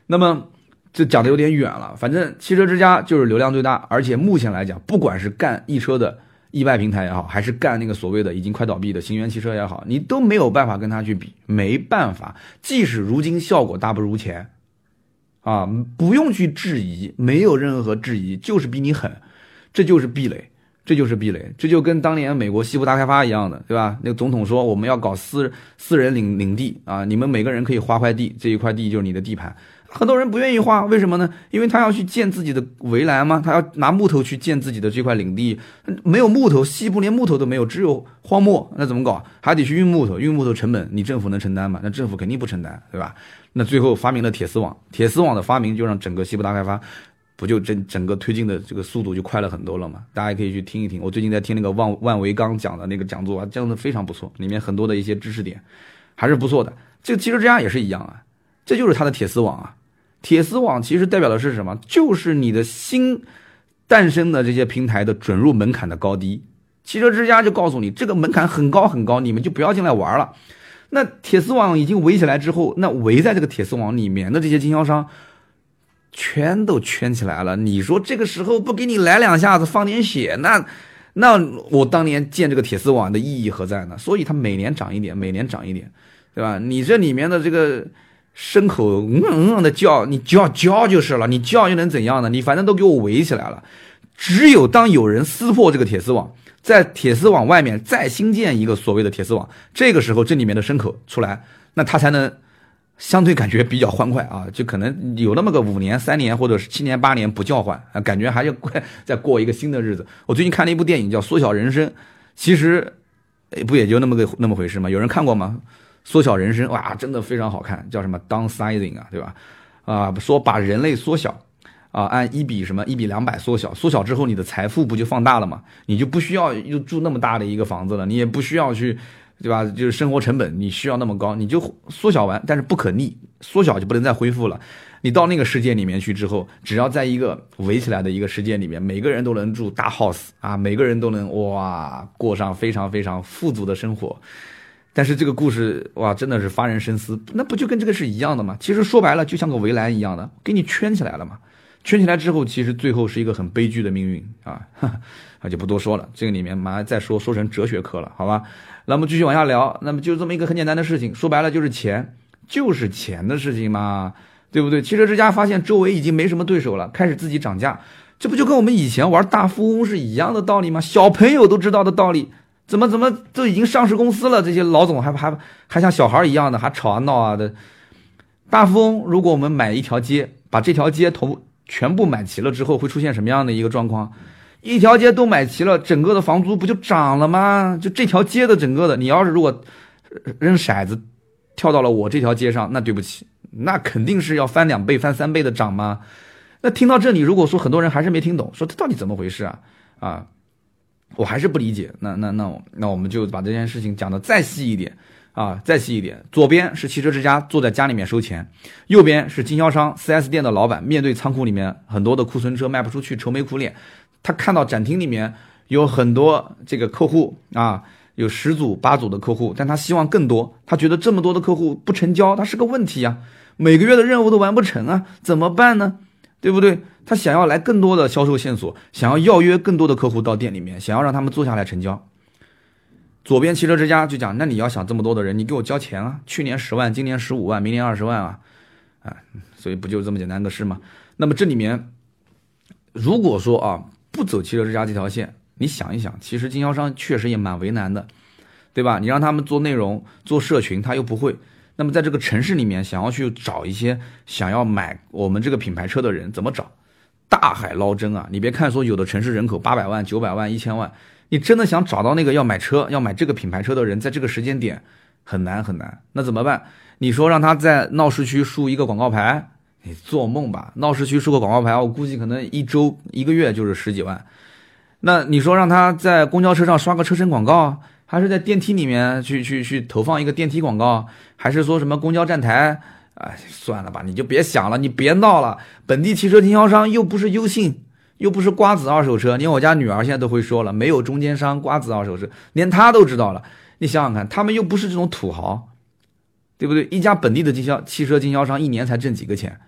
那么这讲的有点远了。反正汽车之家就是流量最大，而且目前来讲，不管是干易车的易拜平台也好，还是干那个所谓的已经快倒闭的新源汽车也好，你都没有办法跟他去比，没办法。即使如今效果大不如前，啊，不用去质疑，没有任何质疑，就是比你狠。这就是壁垒，这就是壁垒，这就跟当年美国西部大开发一样的，对吧？那个总统说我们要搞私私人领领地啊，你们每个人可以划块地，这一块地就是你的地盘。很多人不愿意划，为什么呢？因为他要去建自己的围栏吗，他要拿木头去建自己的这块领地，没有木头，西部连木头都没有，只有荒漠，那怎么搞？还得去运木头，运木头成本你政府能承担吗？那政府肯定不承担，对吧？那最后发明了铁丝网，铁丝网的发明就让整个西部大开发，不就整整个推进的这个速度就快了很多了嘛？大家可以去听一听，我最近在听那个万万维钢讲的那个讲座啊，讲的非常不错，里面很多的一些知识点还是不错的。这个汽车之家也是一样啊，这就是它的铁丝网啊。铁丝网其实代表的是什么？就是你的新诞生的这些平台的准入门槛的高低。汽车之家就告诉你，这个门槛很高很高，你们就不要进来玩了。那铁丝网已经围起来之后，那围在这个铁丝网里面的这些经销商，全都圈起来了。你说这个时候不给你来两下子，放点血，那那我当年建这个铁丝网的意义何在呢？所以它每年涨一点，每年涨一点，对吧？你这里面的这个。牲口嗯嗯的叫，你叫叫就是了，你叫又能怎样呢？你反正都给我围起来了。只有当有人撕破这个铁丝网，在铁丝网外面再新建一个所谓的铁丝网，这个时候这里面的牲口出来，那它才能相对感觉比较欢快啊，就可能有那么个五年、三年或者是七年、八年不叫唤，感觉还要快再过一个新的日子。我最近看了一部电影叫《缩小人生》，其实不也就那么个那么回事吗？有人看过吗？缩小人生哇，真的非常好看，叫什么 downsizing 啊，对吧？啊，说把人类缩小，啊，按一比什么一比两百缩小，缩小之后你的财富不就放大了吗？你就不需要又住那么大的一个房子了，你也不需要去，对吧？就是生活成本你需要那么高，你就缩小完，但是不可逆，缩小就不能再恢复了。你到那个世界里面去之后，只要在一个围起来的一个世界里面，每个人都能住大 house 啊，每个人都能哇过上非常非常富足的生活。但是这个故事哇，真的是发人深思。那不就跟这个是一样的吗？其实说白了，就像个围栏一样的，给你圈起来了嘛。圈起来之后，其实最后是一个很悲剧的命运啊。那就不多说了，这个里面马上再说，说成哲学课了，好吧？那么继续往下聊。那么就这么一个很简单的事情，说白了就是钱，就是钱的事情嘛，对不对？汽车之家发现周围已经没什么对手了，开始自己涨价，这不就跟我们以前玩大富翁是一样的道理吗？小朋友都知道的道理。怎么怎么都已经上市公司了，这些老总还还还像小孩一样的，还吵啊闹啊的。大富翁，如果我们买一条街，把这条街头全部买齐了之后，会出现什么样的一个状况？一条街都买齐了，整个的房租不就涨了吗？就这条街的整个的，你要是如果扔骰子跳到了我这条街上，那对不起，那肯定是要翻两倍、翻三倍的涨吗？那听到这里，如果说很多人还是没听懂，说这到底怎么回事啊？啊？我还是不理解，那那那那我们就把这件事情讲的再细一点啊，再细一点。左边是汽车之家坐在家里面收钱，右边是经销商 4S 店的老板，面对仓库里面很多的库存车卖不出去，愁眉苦脸。他看到展厅里面有很多这个客户啊，有十组八组的客户，但他希望更多，他觉得这么多的客户不成交，他是个问题啊，每个月的任务都完不成啊，怎么办呢？对不对？他想要来更多的销售线索，想要邀约更多的客户到店里面，想要让他们坐下来成交。左边汽车之家就讲，那你要想这么多的人，你给我交钱啊！去年十万，今年十五万，明年二十万啊！啊，所以不就这么简单个事吗？那么这里面，如果说啊不走汽车之家这条线，你想一想，其实经销商确实也蛮为难的，对吧？你让他们做内容、做社群，他又不会。那么在这个城市里面，想要去找一些想要买我们这个品牌车的人，怎么找？大海捞针啊！你别看说有的城市人口八百万、九百万、一千万，你真的想找到那个要买车、要买这个品牌车的人，在这个时间点很难很难。那怎么办？你说让他在闹市区竖一个广告牌，你做梦吧！闹市区竖个广告牌，我估计可能一周、一个月就是十几万。那你说让他在公交车上刷个车身广告？还是在电梯里面去 去去投放一个电梯广告，还是说什么公交站台？哎，算了吧，你就别想了，你别闹了。本地汽车经销商又不是优信，又不是瓜子二手车，连我家女儿现在都会说了，没有中间商，瓜子二手车，连她都知道了。你想想看，他们又不是这种土豪，对不对？一家本地的经销汽车经销商一年才挣几个钱，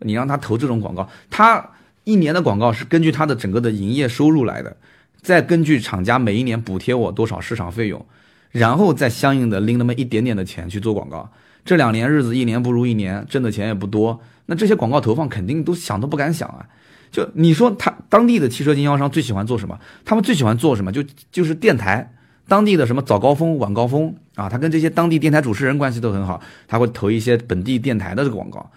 你让他投这种广告，他一年的广告是根据他的整个的营业收入来的。再根据厂家每一年补贴我多少市场费用，然后再相应的拎那么一点点的钱去做广告。这两年日子一年不如一年，挣的钱也不多。那这些广告投放肯定都想都不敢想啊！就你说他当地的汽车经销商最喜欢做什么？他们最喜欢做什么？就就是电台，当地的什么早高峰、晚高峰啊，他跟这些当地电台主持人关系都很好，他会投一些本地电台的这个广告。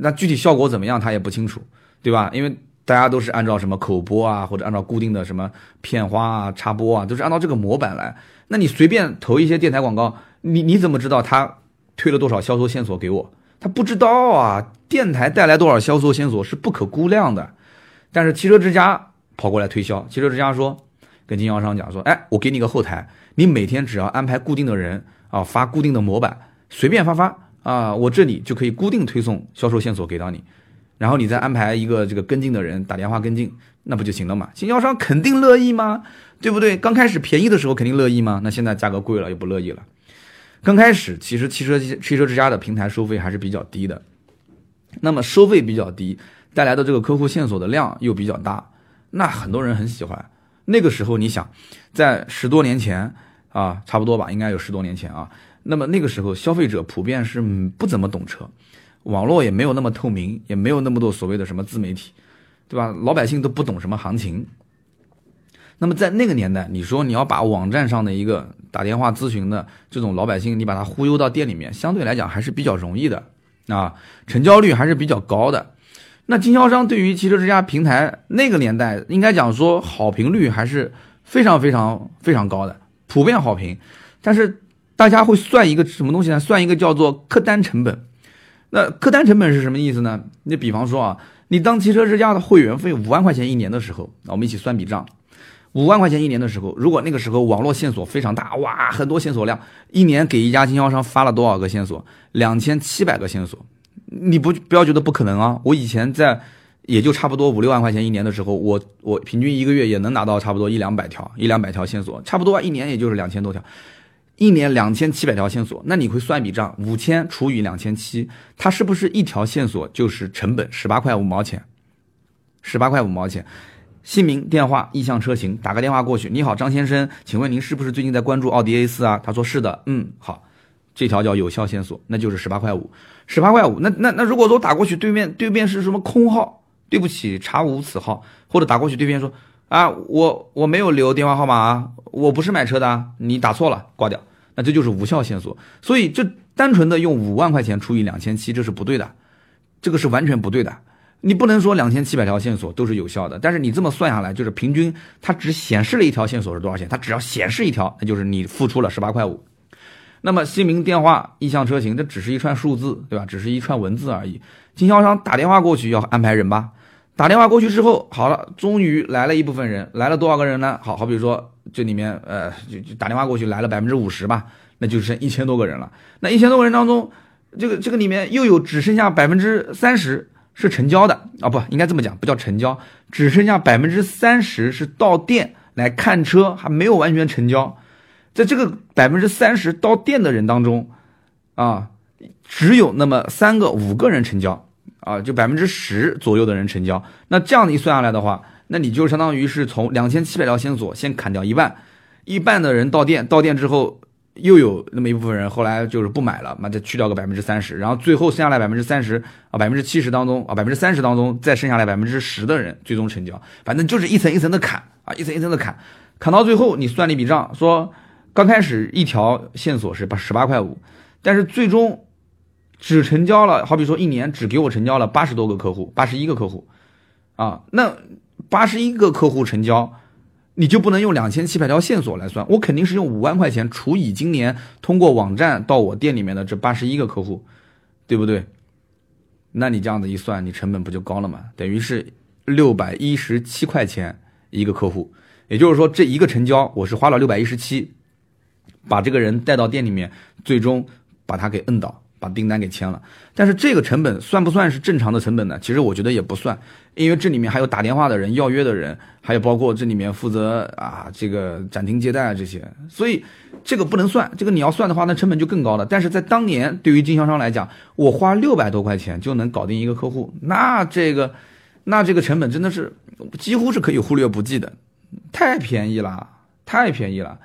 那具体效果怎么样他也不清楚，对吧？因为大家都是按照什么口播啊，或者按照固定的什么片花啊、插播啊，都是按照这个模板来。那你随便投一些电台广告，你你怎么知道他推了多少销售线索给我？他不知道啊。电台带来多少销售线索是不可估量的。但是汽车之家跑过来推销，汽车之家说跟经销商讲说，哎，我给你个后台，你每天只要安排固定的人啊，发固定的模板，随便发发啊，我这里就可以固定推送销售线索给到你。然后你再安排一个这个跟进的人打电话跟进，那不就行了嘛？经销商肯定乐意吗？对不对？刚开始便宜的时候肯定乐意吗？那现在价格贵了又不乐意了。刚开始其实汽车汽车之家的平台收费还是比较低的，那么收费比较低带来的这个客户线索的量又比较大，那很多人很喜欢。那个时候你想，在十多年前啊，差不多吧，应该有十多年前啊。那么那个时候消费者普遍是不怎么懂车。网络也没有那么透明，也没有那么多所谓的什么自媒体，对吧？老百姓都不懂什么行情。那么在那个年代，你说你要把网站上的一个打电话咨询的这种老百姓，你把他忽悠到店里面，相对来讲还是比较容易的啊，成交率还是比较高的。那经销商对于汽车之家平台那个年代，应该讲说好评率还是非常非常非常高的，普遍好评。但是大家会算一个什么东西呢？算一个叫做客单成本。那客单成本是什么意思呢？你比方说啊，你当汽车之家的会员费五万块钱一年的时候，那我们一起算笔账，五万块钱一年的时候，如果那个时候网络线索非常大，哇，很多线索量，一年给一家经销商发了多少个线索？两千七百个线索，你不不要觉得不可能啊！我以前在也就差不多五六万块钱一年的时候，我我平均一个月也能拿到差不多一两百条，一两百条线索，差不多一年也就是两千多条。一年两千七百条线索，那你会算一笔账，五千除以两千七，它是不是一条线索就是成本十八块五毛钱？十八块五毛钱，姓名、电话、意向车型，打个电话过去。你好，张先生，请问您是不是最近在关注奥迪 A 四啊？他说是的，嗯，好，这条叫有效线索，那就是十八块五，十八块五。那那那如果说打过去，对面对面是什么空号？对不起，查无此号。或者打过去，对面说。啊，我我没有留电话号码啊，我不是买车的，你打错了，挂掉，那这就是无效线索。所以这单纯的用五万块钱除以两千七，这是不对的，这个是完全不对的。你不能说两千七百条线索都是有效的，但是你这么算下来，就是平均它只显示了一条线索是多少钱？它只要显示一条，那就是你付出了十八块五。那么姓名、电话、意向车型，这只是一串数字，对吧？只是一串文字而已。经销商打电话过去要安排人吧？打电话过去之后，好了，终于来了一部分人，来了多少个人呢？好好比如说这里面，呃，就就打电话过去来了百分之五十吧，那就剩一千多个人了。那一千多个人当中，这个这个里面又有只剩下百分之三十是成交的啊，不应该这么讲，不叫成交，只剩下百分之三十是到店来看车，还没有完全成交。在这个百分之三十到店的人当中，啊，只有那么三个五个人成交。啊，就百分之十左右的人成交，那这样一算下来的话，那你就相当于是从两千七百条线索先砍掉一半，一半的人到店，到店之后又有那么一部分人后来就是不买了，那再去掉个百分之三十，然后最后剩下来百分之三十啊，百分之七十当中啊，百分之三十当中再剩下来百分之十的人最终成交，反正就是一层一层的砍啊，一层一层的砍，砍到最后你算了一笔账，说刚开始一条线索是八十八块五，但是最终。只成交了，好比说一年只给我成交了八十多个客户，八十一个客户，啊，那八十一个客户成交，你就不能用两千七百条线索来算，我肯定是用五万块钱除以今年通过网站到我店里面的这八十一个客户，对不对？那你这样子一算，你成本不就高了吗？等于是六百一十七块钱一个客户，也就是说这一个成交我是花了六百一十七，把这个人带到店里面，最终把他给摁倒。把订单给签了，但是这个成本算不算是正常的成本呢？其实我觉得也不算，因为这里面还有打电话的人、要约的人，还有包括这里面负责啊这个展厅接待啊这些，所以这个不能算。这个你要算的话，那成本就更高了。但是在当年，对于经销商来讲，我花六百多块钱就能搞定一个客户，那这个那这个成本真的是几乎是可以忽略不计的，太便宜了，太便宜了。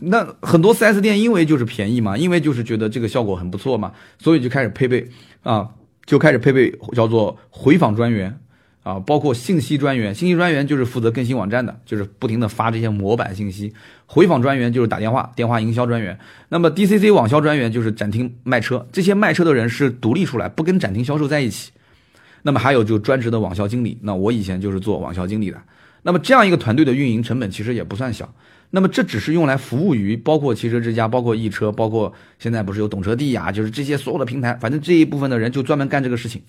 那很多 4S 店因为就是便宜嘛，因为就是觉得这个效果很不错嘛，所以就开始配备啊，就开始配备叫做回访专员啊，包括信息专员。信息专员就是负责更新网站的，就是不停的发这些模板信息。回访专员就是打电话，电话营销专员。那么 DCC 网销专员就是展厅卖车，这些卖车的人是独立出来，不跟展厅销售在一起那么还有就专职的网销经理，那我以前就是做网销经理的。那么这样一个团队的运营成本其实也不算小。那么这只是用来服务于包括汽车之家、包括易车、包括现在不是有懂车帝呀，就是这些所有的平台，反正这一部分的人就专门干这个事情，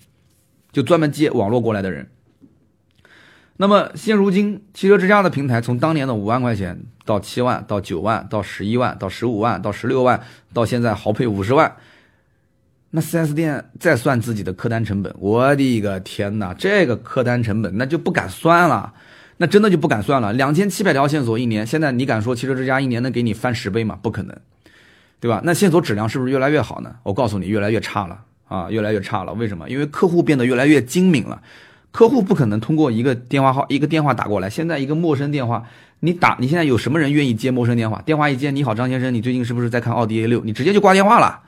就专门接网络过来的人。那么现如今，汽车之家的平台从当年的五万块钱到七万，到九万，到十一万，到十五万，到十六万，到现在豪配五十万。那 4S 店再算自己的客单成本，我的个天哪，这个客单成本那就不敢算了，那真的就不敢算了。两千七百条线索一年，现在你敢说汽车之家一年能给你翻十倍吗？不可能，对吧？那线索质量是不是越来越好呢？我告诉你，越来越差了啊，越来越差了。为什么？因为客户变得越来越精明了。客户不可能通过一个电话号一个电话打过来。现在一个陌生电话，你打，你现在有什么人愿意接陌生电话？电话一接，你好，张先生，你最近是不是在看奥迪 A 六？你直接就挂电话了，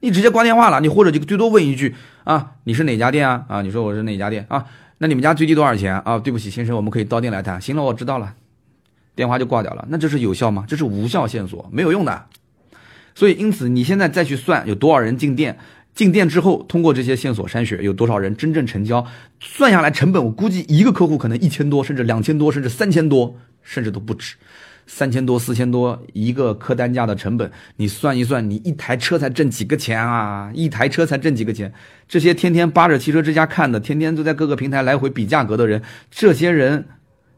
你直接挂电话了，你或者就最多问一句啊，你是哪家店啊？啊，你说我是哪家店啊？那你们家最低多少钱啊？对不起，先生，我们可以到店来谈。行了，我知道了，电话就挂掉了。那这是有效吗？这是无效线索，没有用的。所以，因此你现在再去算有多少人进店。进店之后，通过这些线索筛选，有多少人真正成交？算下来成本，我估计一个客户可能一千多，甚至两千多，甚至三千多，甚至都不止。三千多、四千多一个客单价的成本，你算一算，你一台车才挣几个钱啊？一台车才挣几个钱？这些天天扒着汽车之家看的，天天都在各个平台来回比价格的人，这些人，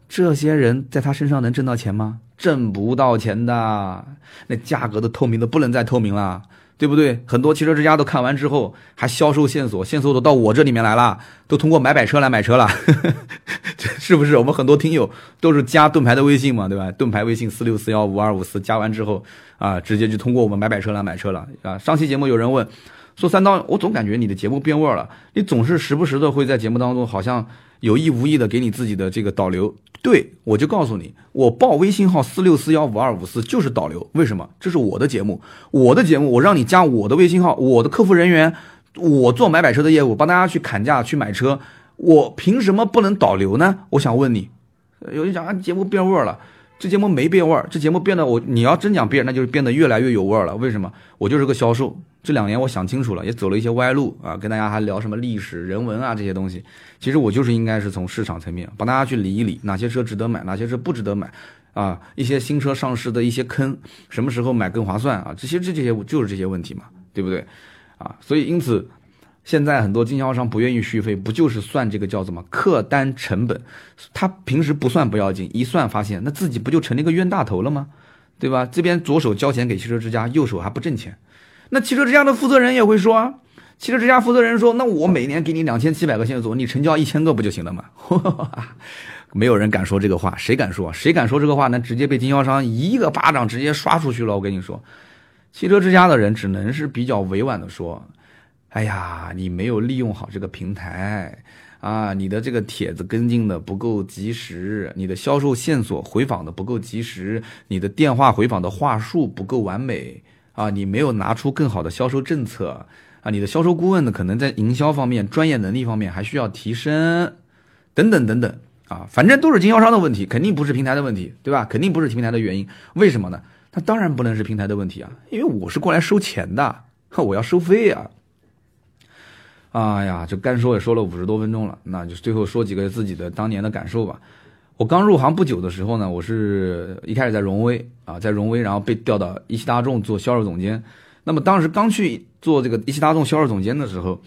这些人在他身上能挣到钱吗？挣不到钱的。那价格的透明的不能再透明了。对不对？很多汽车之家都看完之后，还销售线索，线索都到我这里面来了，都通过买百车来买车了，是不是？我们很多听友都是加盾牌的微信嘛，对吧？盾牌微信四六四幺五二五四，加完之后啊，直接就通过我们买百车来买车了啊。上期节目有人问说三刀，我总感觉你的节目变味儿了，你总是时不时的会在节目当中好像有意无意的给你自己的这个导流。对，我就告诉你，我报微信号四六四幺五二五四就是导流。为什么？这是我的节目，我的节目，我让你加我的微信号，我的客服人员，我做买买车的业务，帮大家去砍价去买车，我凭什么不能导流呢？我想问你，有人讲啊，节目变味儿了。这节目没变味儿，这节目变得我你要真讲变，那就是变得越来越有味儿了。为什么？我就是个销售。这两年我想清楚了，也走了一些歪路啊，跟大家还聊什么历史人文啊这些东西。其实我就是应该是从市场层面帮大家去理一理，哪些车值得买，哪些车不值得买啊？一些新车上市的一些坑，什么时候买更划算啊？这些这这些就是这些问题嘛，对不对？啊，所以因此。现在很多经销商不愿意续费，不就是算这个叫什么客单成本？他平时不算不要紧，一算发现那自己不就成了一个冤大头了吗？对吧？这边左手交钱给汽车之家，右手还不挣钱。那汽车之家的负责人也会说啊，汽车之家负责人说，那我每年给你两千七百个线索，你成交一千个不就行了吗？没有人敢说这个话，谁敢说？谁敢说这个话？那直接被经销商一个巴掌直接刷出去了。我跟你说，汽车之家的人只能是比较委婉的说。哎呀，你没有利用好这个平台啊！你的这个帖子跟进的不够及时，你的销售线索回访的不够及时，你的电话回访的话术不够完美啊！你没有拿出更好的销售政策啊！你的销售顾问呢，可能在营销方面、专业能力方面还需要提升，等等等等啊！反正都是经销商的问题，肯定不是平台的问题，对吧？肯定不是平台的原因。为什么呢？那当然不能是平台的问题啊！因为我是过来收钱的，我要收费啊！哎呀，就干说也说了五十多分钟了，那就最后说几个自己的当年的感受吧。我刚入行不久的时候呢，我是一开始在荣威啊，在荣威，然后被调到一汽大众做销售总监。那么当时刚去做这个一汽大众销售总监的时候，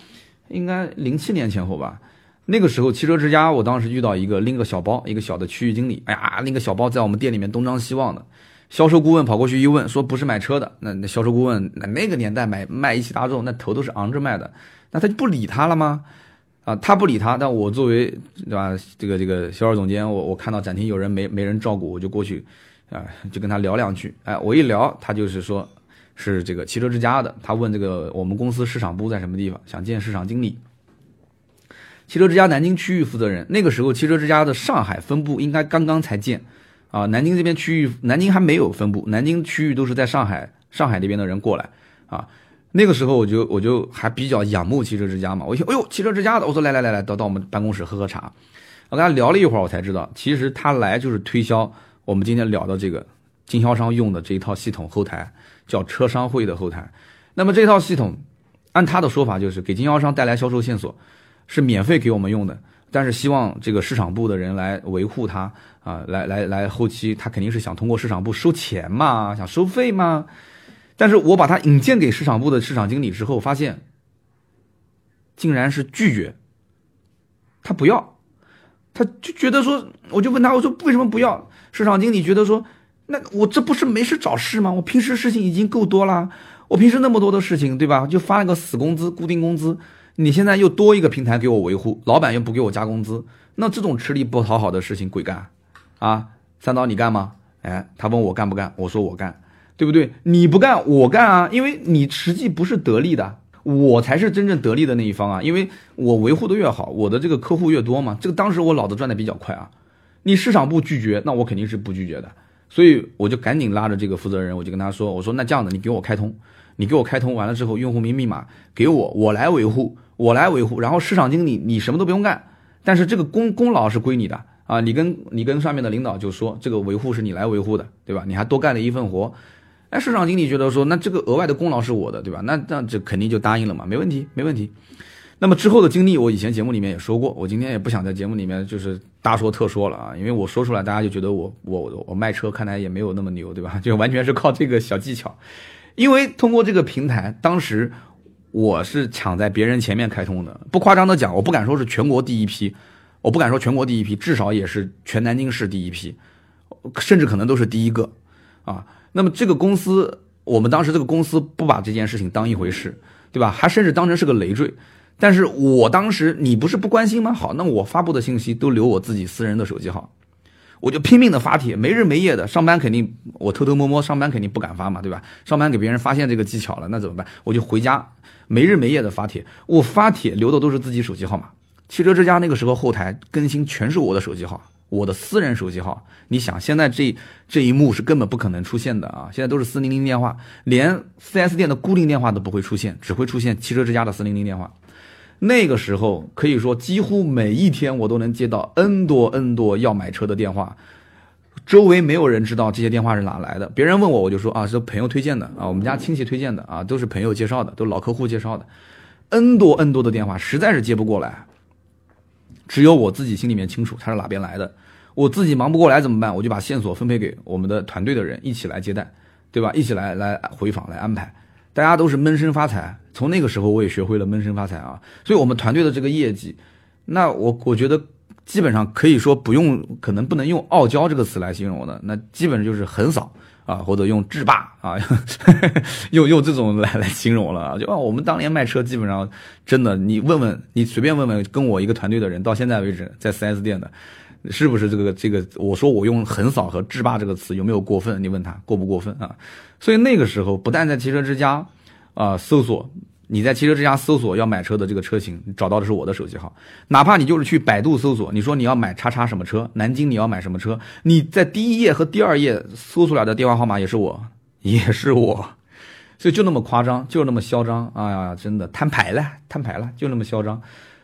应该零七年前后吧。那个时候汽车之家，我当时遇到一个拎个小包，一个小的区域经理，哎呀，拎个小包在我们店里面东张西望的。销售顾问跑过去一问，说不是买车的。那那销售顾问，那那个年代买卖一汽大众，那头都是昂着卖的。那他就不理他了吗？啊，他不理他，但我作为对吧，这个这个销售总监，我我看到展厅有人没没人照顾，我就过去，啊，就跟他聊两句。哎，我一聊，他就是说，是这个汽车之家的。他问这个我们公司市场部在什么地方，想见市场经理。汽车之家南京区域负责人，那个时候汽车之家的上海分部应该刚刚才建，啊，南京这边区域，南京还没有分部，南京区域都是在上海，上海那边的人过来，啊。那个时候我就我就还比较仰慕汽车之家嘛，我一听，哎呦，汽车之家的，我说来来来来，到到我们办公室喝喝茶。我跟他聊了一会儿，我才知道，其实他来就是推销我们今天聊的这个经销商用的这一套系统后台，叫车商会的后台。那么这套系统，按他的说法就是给经销商带来销售线索，是免费给我们用的，但是希望这个市场部的人来维护它啊，来来来，后期他肯定是想通过市场部收钱嘛，想收费嘛。但是我把它引荐给市场部的市场经理之后，发现竟然是拒绝，他不要，他就觉得说，我就问他，我说为什么不要？市场经理觉得说，那我这不是没事找事吗？我平时事情已经够多了，我平时那么多的事情，对吧？就发了个死工资，固定工资，你现在又多一个平台给我维护，老板又不给我加工资，那这种吃力不讨好的事情，鬼干啊？三刀你干吗？哎，他问我干不干，我说我干。对不对？你不干，我干啊！因为你实际不是得利的，我才是真正得利的那一方啊！因为我维护的越好，我的这个客户越多嘛。这个当时我脑子转的比较快啊。你市场部拒绝，那我肯定是不拒绝的。所以我就赶紧拉着这个负责人，我就跟他说：“我说那这样的，你给我开通，你给我开通完了之后，用户名密码给我，我来维护，我来维护。然后市场经理你什么都不用干，但是这个功功劳是归你的啊！你跟你跟上面的领导就说，这个维护是你来维护的，对吧？你还多干了一份活。”哎，市场经理觉得说，那这个额外的功劳是我的，对吧？那那这肯定就答应了嘛，没问题，没问题。那么之后的经历，我以前节目里面也说过，我今天也不想在节目里面就是大说特说了啊，因为我说出来，大家就觉得我我我卖车看来也没有那么牛，对吧？就完全是靠这个小技巧。因为通过这个平台，当时我是抢在别人前面开通的，不夸张的讲，我不敢说是全国第一批，我不敢说全国第一批，至少也是全南京市第一批，甚至可能都是第一个啊。那么这个公司，我们当时这个公司不把这件事情当一回事，对吧？还甚至当成是个累赘。但是我当时你不是不关心吗？好，那我发布的信息都留我自己私人的手机号，我就拼命的发帖，没日没夜的上班，肯定我偷偷摸摸上班肯定不敢发嘛，对吧？上班给别人发现这个技巧了，那怎么办？我就回家没日没夜的发帖，我发帖留的都是自己手机号码。汽车之家那个时候后台更新全是我的手机号。我的私人手机号，你想现在这这一幕是根本不可能出现的啊！现在都是四零零电话，连 4S 店的固定电话都不会出现，只会出现汽车之家的四零零电话。那个时候可以说几乎每一天我都能接到 N 多 N 多要买车的电话，周围没有人知道这些电话是哪来的。别人问我，我就说啊是朋友推荐的啊，我们家亲戚推荐的啊，都是朋友介绍的，都老客户介绍的。N 多 N 多的电话实在是接不过来。只有我自己心里面清楚他是哪边来的，我自己忙不过来怎么办？我就把线索分配给我们的团队的人一起来接待，对吧？一起来来回访来安排，大家都是闷声发财。从那个时候我也学会了闷声发财啊，所以我们团队的这个业绩，那我我觉得基本上可以说不用，可能不能用傲娇这个词来形容的，那基本就是横扫。啊，或者用制霸啊，用用这种来来形容了啊，就啊，我们当年卖车基本上真的，你问问你随便问问跟我一个团队的人，到现在为止在 4S 店的，是不是这个这个？我说我用横扫和制霸这个词有没有过分？你问他过不过分啊？所以那个时候不但在汽车之家啊搜索。你在汽车之家搜索要买车的这个车型，找到的是我的手机号。哪怕你就是去百度搜索，你说你要买叉叉什么车，南京你要买什么车，你在第一页和第二页搜出来的电话号码也是我，也是我，所以就那么夸张，就那么嚣张。哎呀，真的摊牌了，摊牌了，就那么嚣张。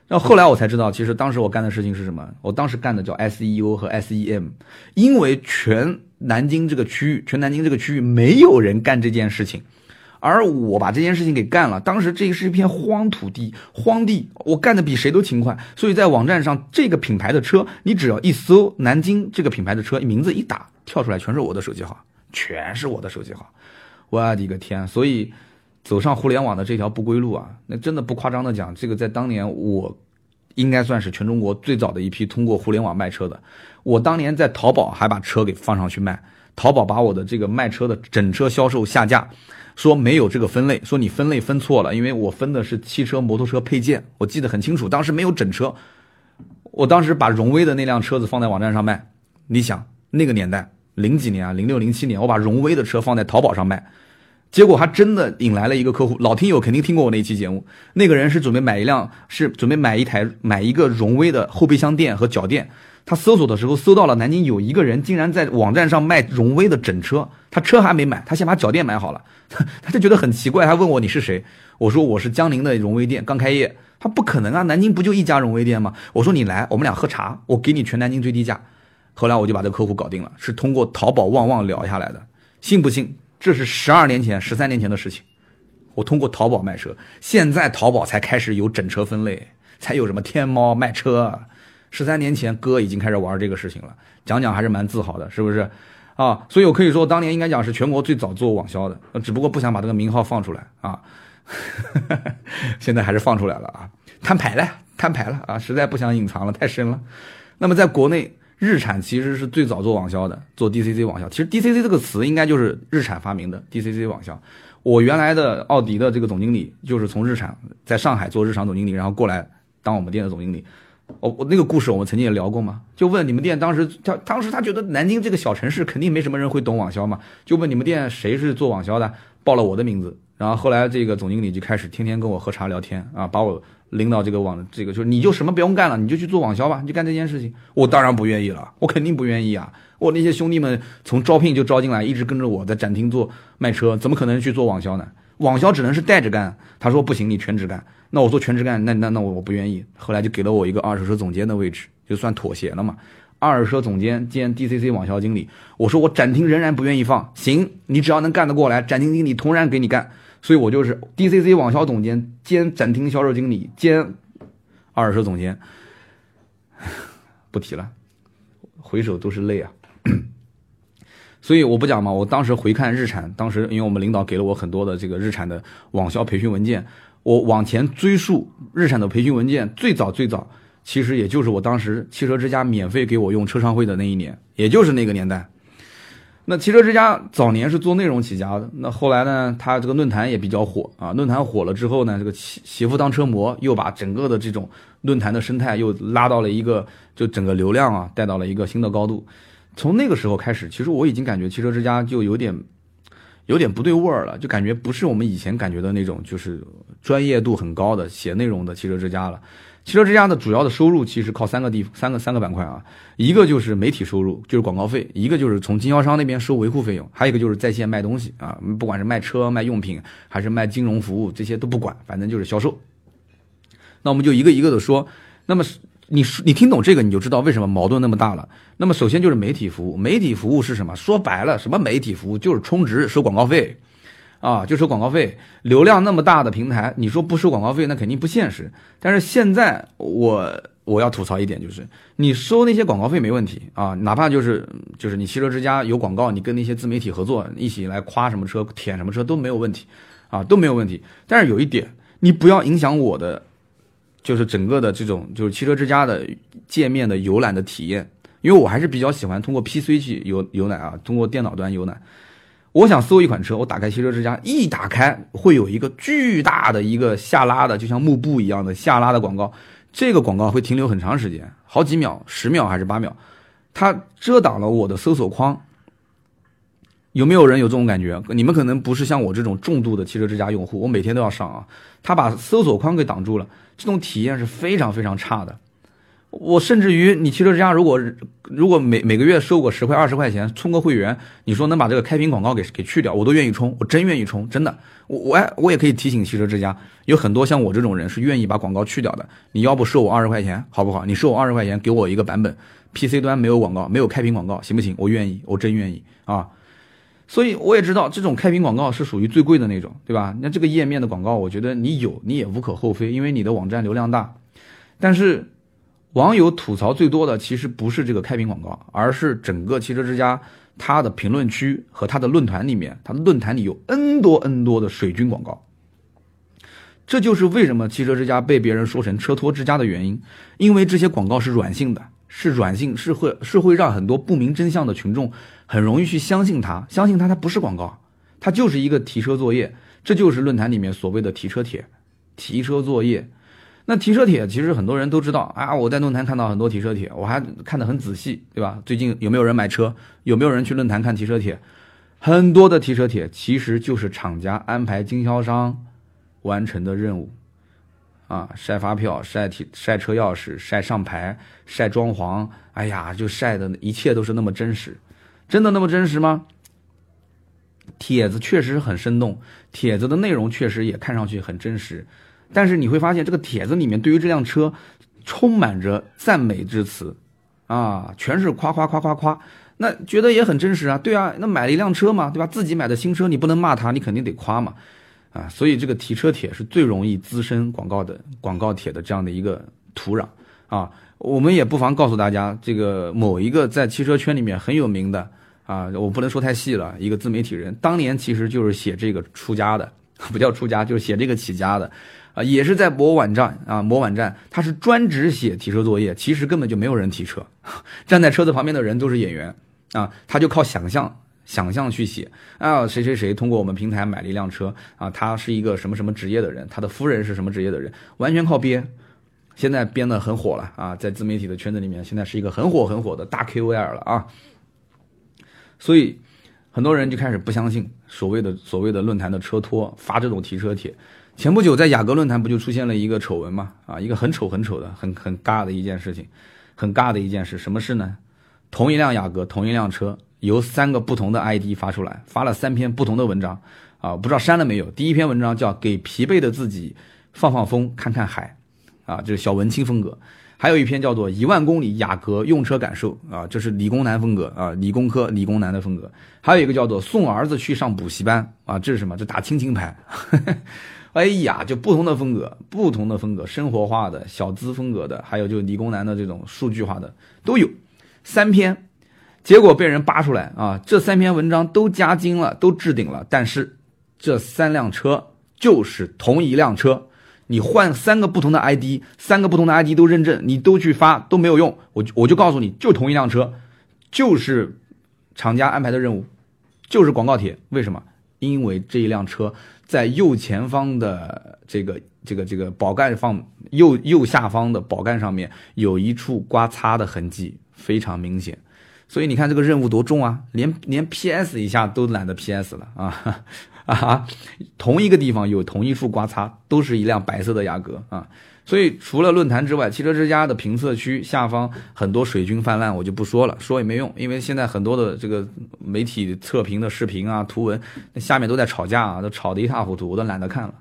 然后后来我才知道，其实当时我干的事情是什么？我当时干的叫 SEO 和 SEM，因为全南京这个区域，全南京这个区域没有人干这件事情。而我把这件事情给干了，当时这是一片荒土地、荒地，我干的比谁都勤快。所以在网站上，这个品牌的车，你只要一搜“南京”这个品牌的车名字一打，跳出来全是我的手机号，全是我的手机号。我的个天！所以走上互联网的这条不归路啊，那真的不夸张的讲，这个在当年我应该算是全中国最早的一批通过互联网卖车的。我当年在淘宝还把车给放上去卖，淘宝把我的这个卖车的整车销售下架。说没有这个分类，说你分类分错了，因为我分的是汽车、摩托车配件，我记得很清楚，当时没有整车。我当时把荣威的那辆车子放在网站上卖，你想那个年代零几年啊，零六零七年，我把荣威的车放在淘宝上卖，结果还真的引来了一个客户，老听友肯定听过我那一期节目，那个人是准备买一辆，是准备买一台买一个荣威的后备箱垫和脚垫。他搜索的时候搜到了南京有一个人竟然在网站上卖荣威的整车，他车还没买，他先把脚垫买好了，他就觉得很奇怪，他问我你是谁？我说我是江宁的荣威店，刚开业。他不可能啊，南京不就一家荣威店吗？我说你来，我们俩喝茶，我给你全南京最低价。后来我就把这个客户搞定了，是通过淘宝旺旺聊下来的，信不信？这是十二年前、十三年前的事情。我通过淘宝卖车，现在淘宝才开始有整车分类。才有什么天猫卖车。十三年前，哥已经开始玩这个事情了，讲讲还是蛮自豪的，是不是？啊，所以我可以说，当年应该讲是全国最早做网销的，只不过不想把这个名号放出来啊。现在还是放出来了啊，摊牌了，摊牌了啊，实在不想隐藏了，太深了。那么在国内，日产其实是最早做网销的，做 DCC 网销。其实 DCC 这个词应该就是日产发明的，DCC 网销。我原来的奥迪的这个总经理就是从日产在上海做日常总经理，然后过来当我们店的总经理。我我那个故事我们曾经也聊过嘛，就问你们店当时他当时他觉得南京这个小城市肯定没什么人会懂网销嘛，就问你们店谁是做网销的，报了我的名字，然后后来这个总经理就开始天天跟我喝茶聊天啊，把我拎到这个网这个就是你就什么不用干了，你就去做网销吧，你就干这件事情，我当然不愿意了，我肯定不愿意啊，我那些兄弟们从招聘就招进来，一直跟着我在展厅做卖车，怎么可能去做网销呢？网销只能是带着干，他说不行，你全职干。那我做全职干，那那那我我不愿意。后来就给了我一个二手车总监的位置，就算妥协了嘛。二手车总监兼 DCC 网销经理，我说我展厅仍然不愿意放，行，你只要能干得过来，展厅经理同样给你干。所以我就是 DCC 网销总监兼展厅销售经理兼二手车总监。不提了，回首都是泪啊。所以我不讲嘛，我当时回看日产，当时因为我们领导给了我很多的这个日产的网销培训文件。我往前追溯日产的培训文件，最早最早，其实也就是我当时汽车之家免费给我用车商会的那一年，也就是那个年代。那汽车之家早年是做内容起家的，那后来呢，他这个论坛也比较火啊。论坛火了之后呢，这个媳媳妇当车模又把整个的这种论坛的生态又拉到了一个，就整个流量啊带到了一个新的高度。从那个时候开始，其实我已经感觉汽车之家就有点。有点不对味儿了，就感觉不是我们以前感觉的那种，就是专业度很高的写内容的汽车之家了。汽车之家的主要的收入其实靠三个地三个三个板块啊，一个就是媒体收入，就是广告费；一个就是从经销商那边收维护费用；还有一个就是在线卖东西啊，不管是卖车、卖用品还是卖金融服务，这些都不管，反正就是销售。那我们就一个一个的说，那么。你你听懂这个，你就知道为什么矛盾那么大了。那么首先就是媒体服务，媒体服务是什么？说白了，什么媒体服务就是充值收广告费，啊，就收广告费。流量那么大的平台，你说不收广告费，那肯定不现实。但是现在我我要吐槽一点，就是你收那些广告费没问题啊，哪怕就是就是你汽车之家有广告，你跟那些自媒体合作，一起来夸什么车、舔什么车都没有问题，啊都没有问题。但是有一点，你不要影响我的。就是整个的这种就是汽车之家的界面的游览的体验，因为我还是比较喜欢通过 PC 去游游览啊，通过电脑端游览。我想搜一款车，我打开汽车之家，一打开会有一个巨大的一个下拉的，就像幕布一样的下拉的广告，这个广告会停留很长时间，好几秒，十秒还是八秒，它遮挡了我的搜索框。有没有人有这种感觉？你们可能不是像我这种重度的汽车之家用户，我每天都要上啊。他把搜索框给挡住了，这种体验是非常非常差的。我甚至于，你汽车之家如果如果每每个月收个十块二十块钱充个会员，你说能把这个开屏广告给给去掉，我都愿意充，我真愿意充，真的。我我哎，我也可以提醒汽车之家，有很多像我这种人是愿意把广告去掉的。你要不收我二十块钱，好不好？你收我二十块钱，给我一个版本，PC 端没有广告，没有开屏广告，行不行？我愿意，我真愿意啊。所以我也知道这种开屏广告是属于最贵的那种，对吧？那这个页面的广告，我觉得你有你也无可厚非，因为你的网站流量大。但是网友吐槽最多的其实不是这个开屏广告，而是整个汽车之家它的评论区和它的论坛里面，它的论坛里有 N 多 N 多的水军广告。这就是为什么汽车之家被别人说成车托之家的原因，因为这些广告是软性的。是软性，是会是会让很多不明真相的群众很容易去相信它，相信它，它不是广告，它就是一个提车作业，这就是论坛里面所谓的提车帖，提车作业。那提车帖其实很多人都知道啊，我在论坛看到很多提车帖，我还看得很仔细，对吧？最近有没有人买车？有没有人去论坛看提车帖？很多的提车帖其实就是厂家安排经销商完成的任务。啊，晒发票，晒晒车钥匙，晒上牌，晒装潢，哎呀，就晒的一切都是那么真实，真的那么真实吗？帖子确实很生动，帖子的内容确实也看上去很真实，但是你会发现这个帖子里面对于这辆车充满着赞美之词，啊，全是夸夸夸夸夸，那觉得也很真实啊，对啊，那买了一辆车嘛，对吧？自己买的新车，你不能骂他，你肯定得夸嘛。啊，所以这个提车帖是最容易滋生广告的广告帖的这样的一个土壤啊。我们也不妨告诉大家，这个某一个在汽车圈里面很有名的啊，我不能说太细了，一个自媒体人，当年其实就是写这个出家的，不叫出家，就是写这个起家的，啊，也是在某网站啊，某网站，他是专职写提车作业，其实根本就没有人提车，站在车子旁边的人都是演员啊，他就靠想象。想象去写啊，谁谁谁通过我们平台买了一辆车啊，他是一个什么什么职业的人，他的夫人是什么职业的人，完全靠编。现在编的很火了啊，在自媒体的圈子里面，现在是一个很火很火的大 KOL 了啊。所以很多人就开始不相信所谓的所谓的论坛的车托发这种提车帖。前不久在雅阁论坛不就出现了一个丑闻嘛？啊，一个很丑很丑的很很尬的一件事情，很尬的一件事，什么事呢？同一辆雅阁，同一辆车。由三个不同的 ID 发出来，发了三篇不同的文章，啊，不知道删了没有。第一篇文章叫《给疲惫的自己放放风，看看海》，啊，这是小文青风格。还有一篇叫做《一万公里雅阁用车感受》，啊，这是理工男风格，啊，理工科理工男的风格。还有一个叫做《送儿子去上补习班》，啊，这是什么？这打亲情牌。哎呀，就不同的风格，不同的风格，生活化的小资风格的，还有就理工男的这种数据化的都有，三篇。结果被人扒出来啊！这三篇文章都加精了，都置顶了，但是这三辆车就是同一辆车，你换三个不同的 ID，三个不同的 ID 都认证，你都去发都没有用。我我就告诉你，就同一辆车，就是厂家安排的任务，就是广告帖。为什么？因为这一辆车在右前方的这个这个这个宝盖方右右下方的宝盖上面有一处刮擦的痕迹，非常明显。所以你看这个任务多重啊，连连 PS 一下都懒得 PS 了啊 啊！同一个地方有同一处刮擦，都是一辆白色的雅阁啊。所以除了论坛之外，汽车之家的评测区下方很多水军泛滥，我就不说了，说也没用，因为现在很多的这个媒体测评的视频啊、图文，那下面都在吵架啊，都吵得一塌糊涂，我都懒得看了。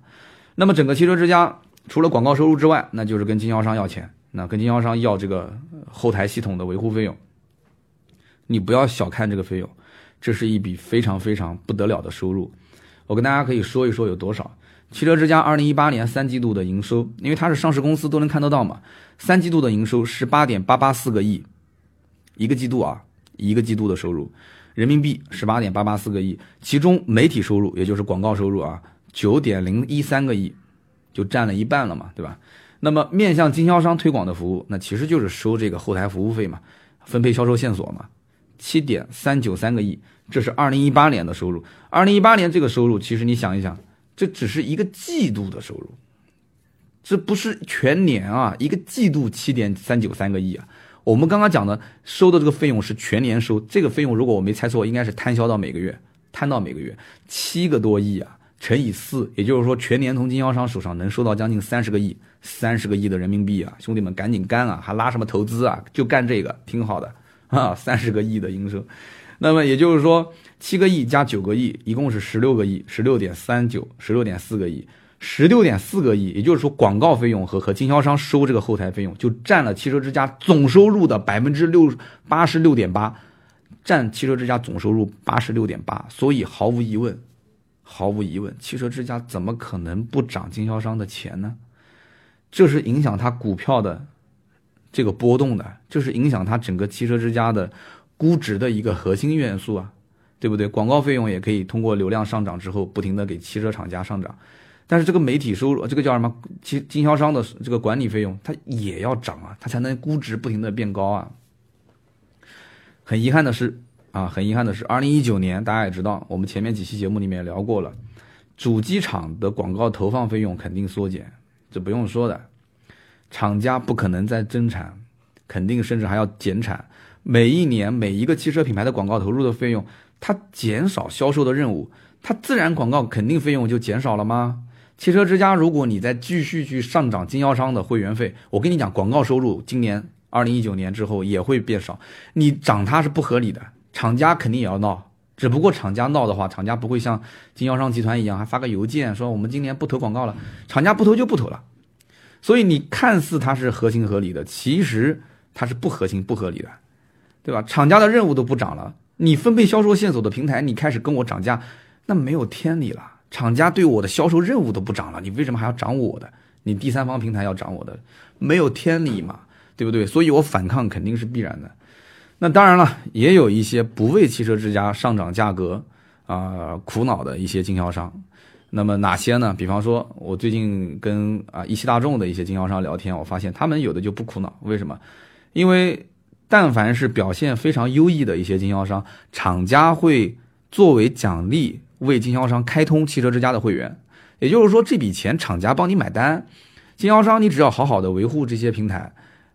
那么整个汽车之家除了广告收入之外，那就是跟经销商要钱，那跟经销商要这个后台系统的维护费用。你不要小看这个费用，这是一笔非常非常不得了的收入。我跟大家可以说一说有多少。汽车之家二零一八年三季度的营收，因为它是上市公司，都能看得到嘛。三季度的营收十八点八八四个亿，一个季度啊，一个季度的收入，人民币十八点八八四个亿。其中媒体收入，也就是广告收入啊，九点零一三个亿，就占了一半了嘛，对吧？那么面向经销商推广的服务，那其实就是收这个后台服务费嘛，分配销售线索嘛。七点三九三个亿，这是二零一八年的收入。二零一八年这个收入，其实你想一想，这只是一个季度的收入，这不是全年啊！一个季度七点三九三个亿啊！我们刚刚讲的收的这个费用是全年收，这个费用如果我没猜错，应该是摊销到每个月，摊到每个月七个多亿啊，乘以四，也就是说全年从经销商手上能收到将近三十个亿，三十个亿的人民币啊！兄弟们赶紧干啊！还拉什么投资啊？就干这个，挺好的。啊，三十个亿的营收，那么也就是说，七个亿加九个亿，一共是十六个亿，十六点三九，十六点四个亿，十六点四个亿，也就是说，广告费用和和经销商收这个后台费用，就占了汽车之家总收入的百分之六八十六点八，占汽车之家总收入八十六点八，所以毫无疑问，毫无疑问，汽车之家怎么可能不涨经销商的钱呢？这是影响它股票的。这个波动的，就是影响它整个汽车之家的估值的一个核心元素啊，对不对？广告费用也可以通过流量上涨之后，不停的给汽车厂家上涨，但是这个媒体收入，这个叫什么？经经销商的这个管理费用，它也要涨啊，它才能估值不停的变高啊。很遗憾的是啊，很遗憾的是，二零一九年大家也知道，我们前面几期节目里面聊过了，主机厂的广告投放费用肯定缩减，这不用说的。厂家不可能再增产，肯定甚至还要减产。每一年每一个汽车品牌的广告投入的费用，它减少销售的任务，它自然广告肯定费用就减少了吗？汽车之家，如果你再继续去上涨经销商的会员费，我跟你讲，广告收入今年二零一九年之后也会变少。你涨它是不合理的，厂家肯定也要闹。只不过厂家闹的话，厂家不会像经销商集团一样，还发个邮件说我们今年不投广告了。厂家不投就不投了。所以你看似它是合情合理的，其实它是不合情不合理的，对吧？厂家的任务都不涨了，你分配销售线索的平台，你开始跟我涨价，那没有天理了，厂家对我的销售任务都不涨了，你为什么还要涨我的？你第三方平台要涨我的，没有天理嘛，对不对？所以我反抗肯定是必然的。那当然了，也有一些不为汽车之家上涨价格啊苦恼的一些经销商。那么哪些呢？比方说，我最近跟啊一汽大众的一些经销商聊天，我发现他们有的就不苦恼。为什么？因为但凡是表现非常优异的一些经销商，厂家会作为奖励为经销商开通汽车之家的会员。也就是说，这笔钱厂家帮你买单，经销商你只要好好的维护这些平台，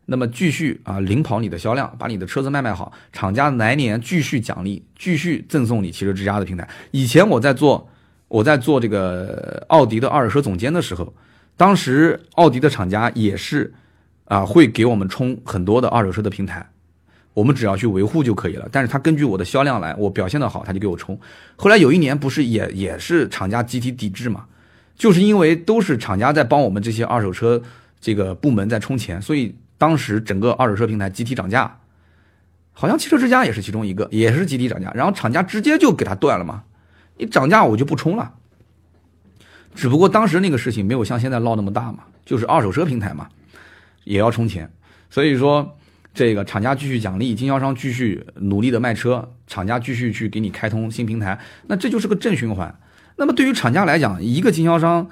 那么继续啊领跑你的销量，把你的车子卖卖好，厂家来年继续奖励，继续赠送你汽车之家的平台。以前我在做。我在做这个奥迪的二手车总监的时候，当时奥迪的厂家也是，啊，会给我们充很多的二手车的平台，我们只要去维护就可以了。但是他根据我的销量来，我表现的好，他就给我充。后来有一年不是也也是厂家集体抵制嘛，就是因为都是厂家在帮我们这些二手车这个部门在充钱，所以当时整个二手车平台集体涨价，好像汽车之家也是其中一个，也是集体涨价，然后厂家直接就给他断了嘛。你涨价我就不充了，只不过当时那个事情没有像现在闹那么大嘛，就是二手车平台嘛，也要充钱，所以说这个厂家继续奖励，经销商继续努力的卖车，厂家继续去给你开通新平台，那这就是个正循环。那么对于厂家来讲，一个经销商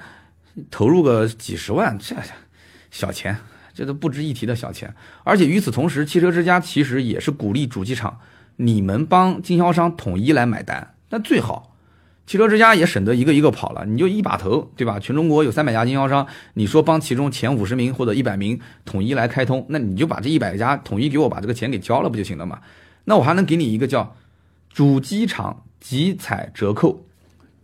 投入个几十万，这小钱，这都不值一提的小钱。而且与此同时，汽车之家其实也是鼓励主机厂，你们帮经销商统一来买单，那最好。汽车之家也省得一个一个跑了，你就一把头，对吧？全中国有三百家经销商，你说帮其中前五十名或者一百名统一来开通，那你就把这一百家统一给我把这个钱给交了不就行了嘛？那我还能给你一个叫主机厂集采折扣，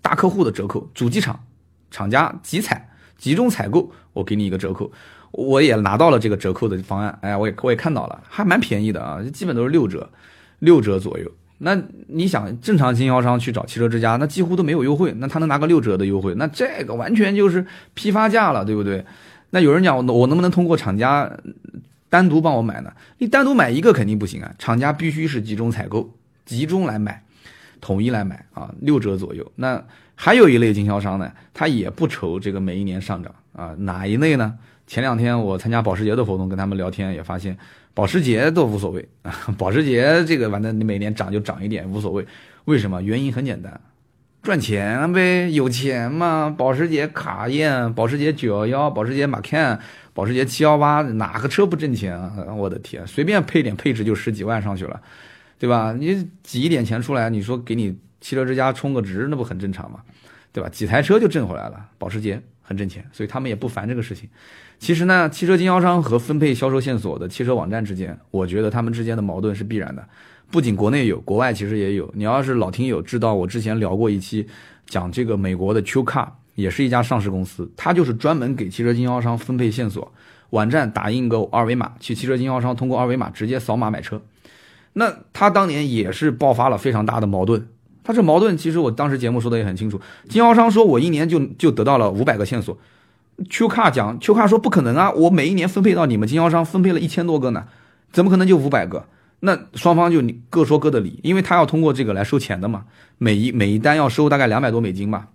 大客户的折扣，主机厂厂家集采集中采购，我给你一个折扣，我也拿到了这个折扣的方案，哎，我也我也看到了，还蛮便宜的啊，基本都是六折，六折左右。那你想，正常经销商去找汽车之家，那几乎都没有优惠，那他能拿个六折的优惠，那这个完全就是批发价了，对不对？那有人讲，我我能不能通过厂家单独帮我买呢？你单独买一个肯定不行啊，厂家必须是集中采购，集中来买，统一来买啊，六折左右。那还有一类经销商呢，他也不愁这个每一年上涨啊，哪一类呢？前两天我参加保时捷的活动，跟他们聊天也发现。保时捷都无所谓啊，保时捷这个反正你每年涨就涨一点无所谓，为什么？原因很简单，赚钱呗，有钱嘛。保时捷卡宴、保时捷911、保时捷马 can、保时捷718，哪个车不挣钱啊？我的天，随便配点配置就十几万上去了，对吧？你挤一点钱出来，你说给你汽车之家充个值，那不很正常吗？对吧？几台车就挣回来了，保时捷很挣钱，所以他们也不烦这个事情。其实呢，汽车经销商和分配销售线索的汽车网站之间，我觉得他们之间的矛盾是必然的。不仅国内有，国外其实也有。你要是老听友知道，我之前聊过一期，讲这个美国的 Q Car，也是一家上市公司，它就是专门给汽车经销商分配线索。网站打印个二维码，去汽车经销商通过二维码直接扫码买车。那他当年也是爆发了非常大的矛盾。他这矛盾其实我当时节目说的也很清楚，经销商说我一年就就得到了五百个线索。Q 卡讲，Q 卡说不可能啊！我每一年分配到你们经销商分配了一千多个呢，怎么可能就五百个？那双方就各说各的理，因为他要通过这个来收钱的嘛，每一每一单要收大概两百多美金吧。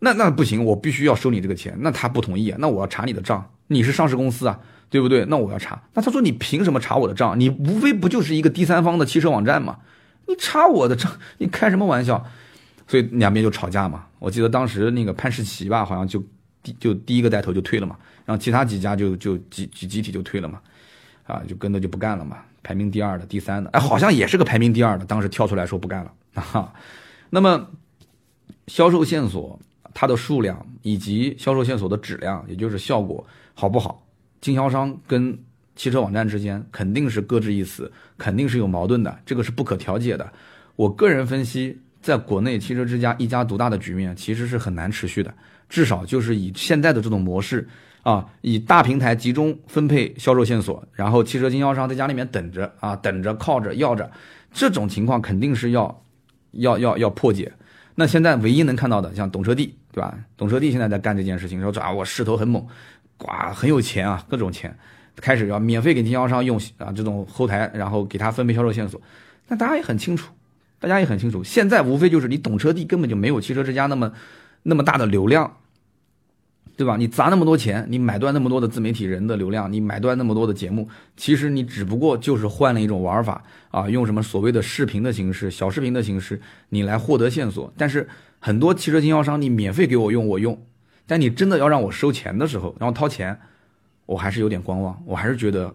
那那不行，我必须要收你这个钱。那他不同意，那我要查你的账，你是上市公司啊，对不对？那我要查。那他说你凭什么查我的账？你无非不就是一个第三方的汽车网站嘛？你查我的账，你开什么玩笑？所以两边就吵架嘛。我记得当时那个潘世奇吧，好像就。第就第一个带头就退了嘛，然后其他几家就就集集集体就退了嘛，啊，就跟着就不干了嘛。排名第二的、第三的，哎，好像也是个排名第二的，当时跳出来说不干了啊。那么销售线索它的数量以及销售线索的质量，也就是效果好不好，经销商跟汽车网站之间肯定是各执一词，肯定是有矛盾的，这个是不可调解的。我个人分析，在国内汽车之家一家独大的局面其实是很难持续的。至少就是以现在的这种模式啊，以大平台集中分配销售线索，然后汽车经销商在家里面等着啊，等着靠着要着，这种情况肯定是要要要要破解。那现在唯一能看到的，像懂车帝，对吧？懂车帝现在在干这件事情，说啊，我势头很猛，哇，很有钱啊，各种钱，开始要免费给经销商用啊这种后台，然后给他分配销售线索。那大家也很清楚，大家也很清楚，现在无非就是你懂车帝根本就没有汽车之家那么。那么大的流量，对吧？你砸那么多钱，你买断那么多的自媒体人的流量，你买断那么多的节目，其实你只不过就是换了一种玩法啊，用什么所谓的视频的形式、小视频的形式，你来获得线索。但是很多汽车经销商，你免费给我用，我用；但你真的要让我收钱的时候，然后掏钱，我还是有点观望，我还是觉得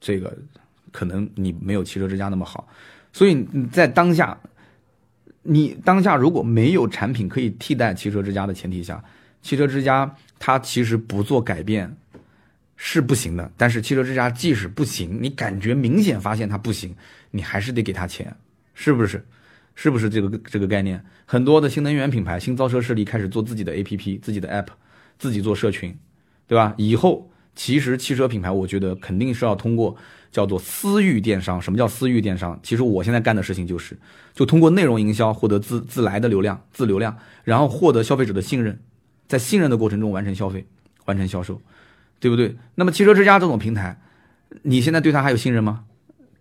这个可能你没有汽车之家那么好。所以你在当下，你当下如果没有产品可以替代汽车之家的前提下，汽车之家它其实不做改变是不行的，但是汽车之家即使不行，你感觉明显发现它不行，你还是得给他钱，是不是？是不是这个这个概念？很多的新能源品牌、新造车势力开始做自己的 APP、自己的 App，自己做社群，对吧？以后其实汽车品牌，我觉得肯定是要通过叫做私域电商。什么叫私域电商？其实我现在干的事情就是，就通过内容营销获得自自来的流量、自流量，然后获得消费者的信任。在信任的过程中完成消费，完成销售，对不对？那么汽车之家这种平台，你现在对他还有信任吗？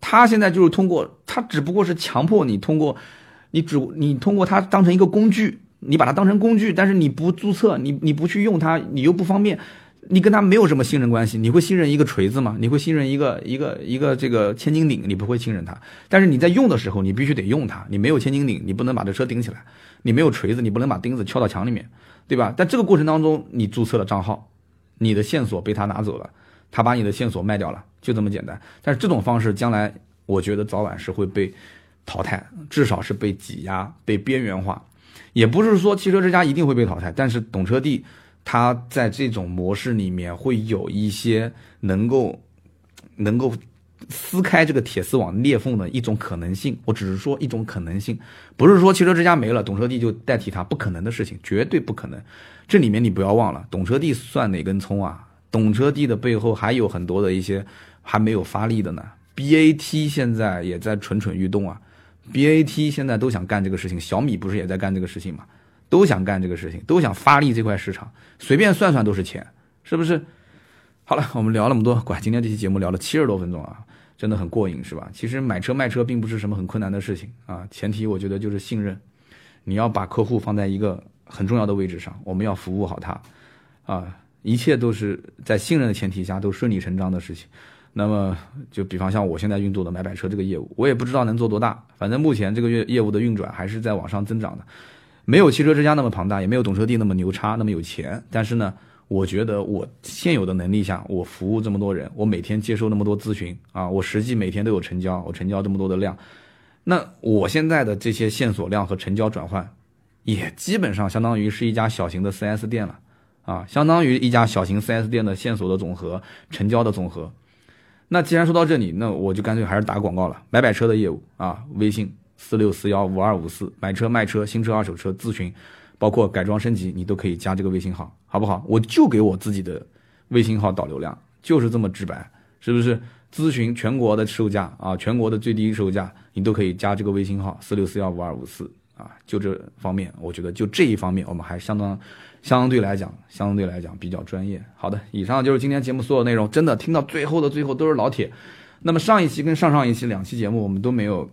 他现在就是通过，他只不过是强迫你通过，你只你通过它当成一个工具，你把它当成工具，但是你不注册，你你不去用它，你又不方便，你跟他没有什么信任关系。你会信任一个锤子吗？你会信任一个一个一个这个千斤顶？你不会信任它。但是你在用的时候，你必须得用它。你没有千斤顶，你不能把这车顶起来；你没有锤子，你不能把钉子敲到墙里面。对吧？但这个过程当中，你注册了账号，你的线索被他拿走了，他把你的线索卖掉了，就这么简单。但是这种方式将来，我觉得早晚是会被淘汰，至少是被挤压、被边缘化。也不是说汽车之家一定会被淘汰，但是懂车帝他在这种模式里面会有一些能够能够。撕开这个铁丝网裂缝的一种可能性，我只是说一种可能性，不是说汽车之家没了，懂车帝就代替它，不可能的事情，绝对不可能。这里面你不要忘了，懂车帝算哪根葱啊？懂车帝的背后还有很多的一些还没有发力的呢。BAT 现在也在蠢蠢欲动啊，BAT 现在都想干这个事情，小米不是也在干这个事情吗？都想干这个事情，都想发力这块市场，随便算算都是钱，是不是？好了，我们聊那么多，管，今天这期节目聊了七十多分钟啊。真的很过瘾，是吧？其实买车卖车并不是什么很困难的事情啊，前提我觉得就是信任，你要把客户放在一个很重要的位置上，我们要服务好他，啊，一切都是在信任的前提下都顺理成章的事情。那么就比方像我现在运作的买买车这个业务，我也不知道能做多大，反正目前这个月业务的运转还是在往上增长的，没有汽车之家那么庞大，也没有懂车帝那么牛叉那么有钱，但是呢。我觉得我现有的能力下，我服务这么多人，我每天接受那么多咨询啊，我实际每天都有成交，我成交这么多的量，那我现在的这些线索量和成交转换，也基本上相当于是一家小型的 4S 店了啊，相当于一家小型 4S 店的线索的总和，成交的总和。那既然说到这里，那我就干脆还是打广告了，买买车的业务啊，微信四六四幺五二五四，买车卖车，新车二手车咨询。包括改装升级，你都可以加这个微信号，好不好？我就给我自己的微信号导流量，就是这么直白，是不是？咨询全国的售价啊，全国的最低售价，你都可以加这个微信号四六四幺五二五四啊。就这方面，我觉得就这一方面，我们还相当相对来讲，相对来讲比较专业。好的，以上就是今天节目所有内容。真的听到最后的最后都是老铁。那么上一期跟上上一期两期节目，我们都没有。